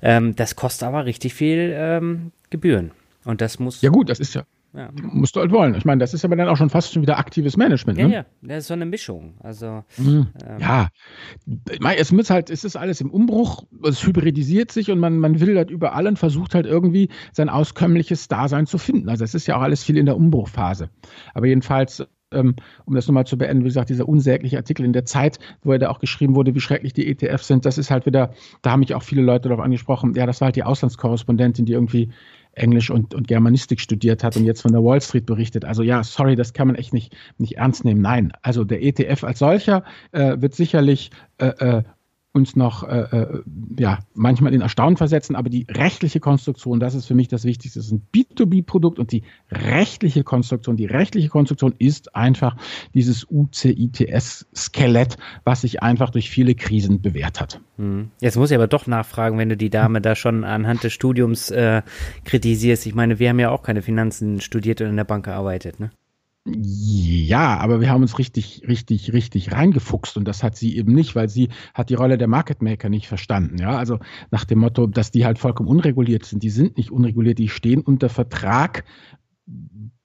Ähm, das kostet aber richtig viel ähm, Gebühren. Und das muss. Ja, gut, das ist ja. Ja. Musst du halt wollen. Ich meine, das ist aber dann auch schon fast schon wieder aktives Management. Ne? Ja, ja, das ist so eine Mischung. Also, mhm. ähm. Ja, es muss halt, es ist alles im Umbruch, es hybridisiert sich und man, man will halt überall und versucht halt irgendwie sein auskömmliches Dasein zu finden. Also es ist ja auch alles viel in der Umbruchphase. Aber jedenfalls ähm, um das nochmal zu beenden, wie gesagt, dieser unsägliche Artikel in der Zeit, wo er da auch geschrieben wurde, wie schrecklich die ETFs sind, das ist halt wieder, da haben mich auch viele Leute darauf angesprochen, ja, das war halt die Auslandskorrespondentin, die irgendwie Englisch und, und Germanistik studiert hat und jetzt von der Wall Street berichtet. Also ja, sorry, das kann man echt nicht, nicht ernst nehmen. Nein, also der ETF als solcher äh, wird sicherlich äh, äh uns noch äh, äh, ja, manchmal in Erstaunen versetzen, aber die rechtliche Konstruktion, das ist für mich das Wichtigste, das ist ein B2B-Produkt und die rechtliche Konstruktion, die rechtliche Konstruktion ist einfach dieses UCITS-Skelett, was sich einfach durch viele Krisen bewährt hat. Hm. Jetzt muss ich aber doch nachfragen, wenn du die Dame da schon anhand des Studiums äh, kritisierst. Ich meine, wir haben ja auch keine Finanzen studiert und in der Bank gearbeitet, ne? Ja, aber wir haben uns richtig, richtig, richtig reingefuchst und das hat sie eben nicht, weil sie hat die Rolle der Market Maker nicht verstanden. Ja, also nach dem Motto, dass die halt vollkommen unreguliert sind. Die sind nicht unreguliert, die stehen unter Vertrag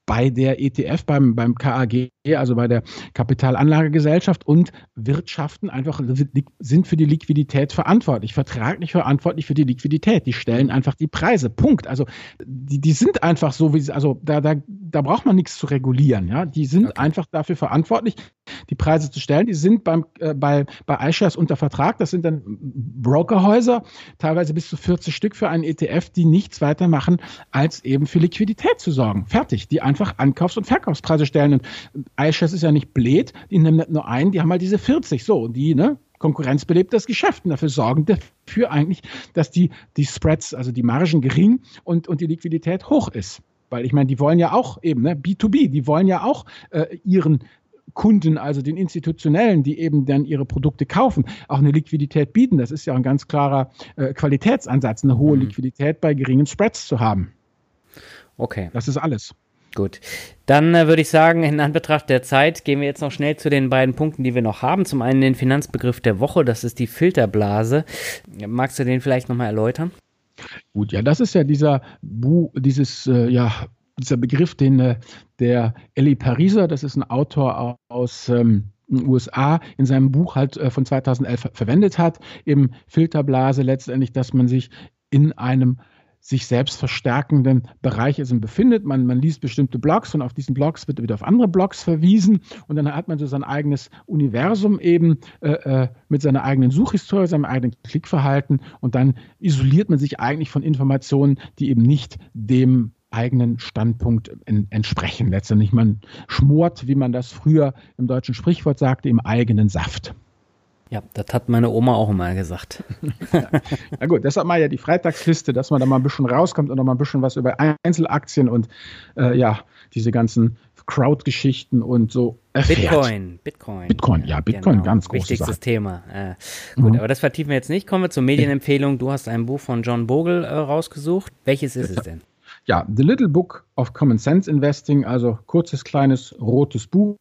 bei der ETF, beim, beim KAG, also bei der Kapitalanlagegesellschaft und Wirtschaften einfach sind für die Liquidität verantwortlich, vertraglich verantwortlich für die Liquidität. Die stellen einfach die Preise. Punkt. Also die, die sind einfach so, wie sie, also da, da, da braucht man nichts zu regulieren. Ja? Die sind okay. einfach dafür verantwortlich, die Preise zu stellen. Die sind beim, äh, bei, bei iShares unter Vertrag. Das sind dann Brokerhäuser, teilweise bis zu 40 Stück für einen ETF, die nichts weiter machen, als eben für Liquidität zu sorgen. Fertig. Die einfach Ankaufs- und Verkaufspreise stellen. Und iShares ist ja nicht blöd. Die nehmen nicht nur einen, die haben halt diese 40. So, und die, ne? Konkurrenz belebt das Geschäft und dafür sorgen dafür eigentlich, dass die, die Spreads, also die Margen gering und, und die Liquidität hoch ist. Weil ich meine, die wollen ja auch eben, ne, B2B, die wollen ja auch äh, ihren Kunden, also den institutionellen, die eben dann ihre Produkte kaufen, auch eine Liquidität bieten. Das ist ja ein ganz klarer äh, Qualitätsansatz, eine hohe mhm. Liquidität bei geringen Spreads zu haben. Okay. Das ist alles. Gut. Dann äh, würde ich sagen, in Anbetracht der Zeit gehen wir jetzt noch schnell zu den beiden Punkten, die wir noch haben. Zum einen den Finanzbegriff der Woche, das ist die Filterblase. Magst du den vielleicht nochmal erläutern? Gut, ja, das ist ja dieser Bu dieses, äh, ja, dieser Begriff, den äh, der Ellie Pariser, das ist ein Autor aus ähm, den USA, in seinem Buch halt äh, von 2011 verwendet hat, eben Filterblase letztendlich, dass man sich in einem sich selbst verstärkenden Bereich und befindet. Man, man liest bestimmte Blogs und auf diesen Blogs wird wieder auf andere Blogs verwiesen und dann hat man so sein eigenes Universum eben äh, äh, mit seiner eigenen Suchhistorie, seinem eigenen Klickverhalten und dann isoliert man sich eigentlich von Informationen, die eben nicht dem eigenen Standpunkt entsprechen. Letztendlich man schmort, wie man das früher im deutschen Sprichwort sagte, im eigenen Saft. Ja, das hat meine Oma auch immer gesagt. Na gut, deshalb mal ja die Freitagsliste, dass man da mal ein bisschen rauskommt und noch mal ein bisschen was über Einzelaktien und äh, ja, diese ganzen Crowd-Geschichten und so erfährt. Bitcoin, Bitcoin. Bitcoin, ja, Bitcoin, genau. ganz großes Wichtigstes Sache. Thema. Äh, gut, mhm. aber das vertiefen wir jetzt nicht. Kommen wir zur Medienempfehlung. Du hast ein Buch von John Bogle äh, rausgesucht. Welches ist es denn? Ja, The Little Book of Common Sense Investing, also kurzes, kleines, rotes Buch,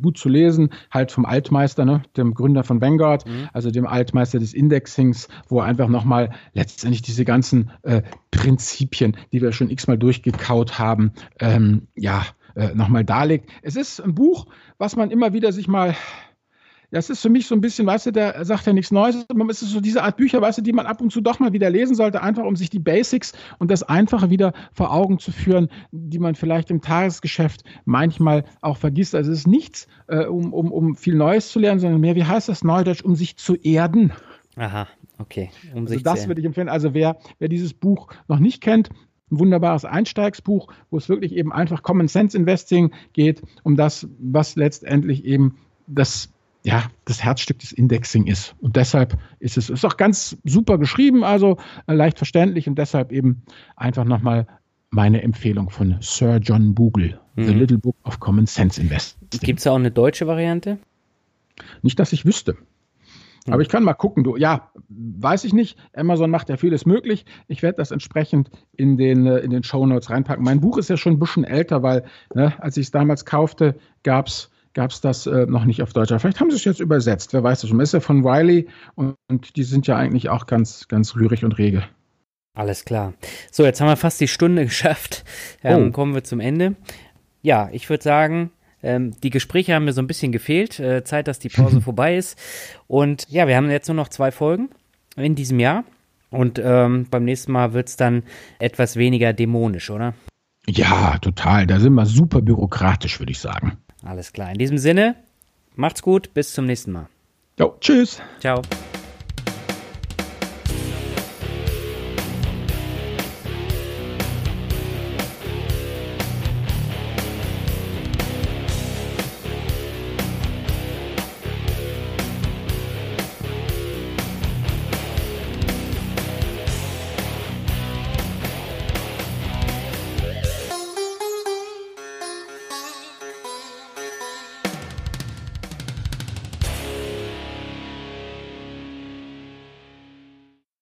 gut zu lesen, halt vom Altmeister, ne, dem Gründer von Vanguard, mhm. also dem Altmeister des Indexings, wo er einfach nochmal letztendlich diese ganzen äh, Prinzipien, die wir schon x-mal durchgekaut haben, ähm, ja, äh, nochmal darlegt. Es ist ein Buch, was man immer wieder sich mal das ist für mich so ein bisschen, weißt du, der sagt ja nichts Neues. Es ist so diese Art Bücher, weißt du, die man ab und zu doch mal wieder lesen sollte, einfach um sich die Basics und das Einfache wieder vor Augen zu führen, die man vielleicht im Tagesgeschäft manchmal auch vergisst. Also es ist nichts, äh, um, um, um viel Neues zu lernen, sondern mehr, wie heißt das Neudeutsch, um sich zu erden. Aha, okay. Um also das würde ich empfehlen. Also wer, wer dieses Buch noch nicht kennt, ein wunderbares Einsteigsbuch, wo es wirklich eben einfach Common Sense Investing geht, um das, was letztendlich eben das ja, das Herzstück des Indexing ist. Und deshalb ist es ist auch ganz super geschrieben, also äh, leicht verständlich und deshalb eben einfach nochmal meine Empfehlung von Sir John Bogle, mhm. The Little Book of Common Sense Investing. Gibt es da auch eine deutsche Variante? Nicht, dass ich wüsste. Mhm. Aber ich kann mal gucken. Du, ja, weiß ich nicht. Amazon macht ja vieles möglich. Ich werde das entsprechend in den, äh, in den Show Notes reinpacken. Mein Buch ist ja schon ein bisschen älter, weil ne, als ich es damals kaufte, gab es gab es das äh, noch nicht auf Deutsch. Aber vielleicht haben sie es jetzt übersetzt, wer weiß das schon. Ist ja von Wiley und, und, die sind ja eigentlich auch ganz, ganz rührig und rege. Alles klar. So, jetzt haben wir fast die Stunde geschafft. Ähm, oh. Kommen wir zum Ende. Ja, ich würde sagen, ähm, die Gespräche haben mir so ein bisschen gefehlt. Äh, Zeit, dass die Pause vorbei ist. Und ja, wir haben jetzt nur noch zwei Folgen in diesem Jahr. Und ähm, beim nächsten Mal wird es dann etwas weniger dämonisch, oder? Ja, total. Da sind wir super bürokratisch, würde ich sagen. Alles klar. In diesem Sinne, macht's gut, bis zum nächsten Mal. Jo, tschüss. Ciao.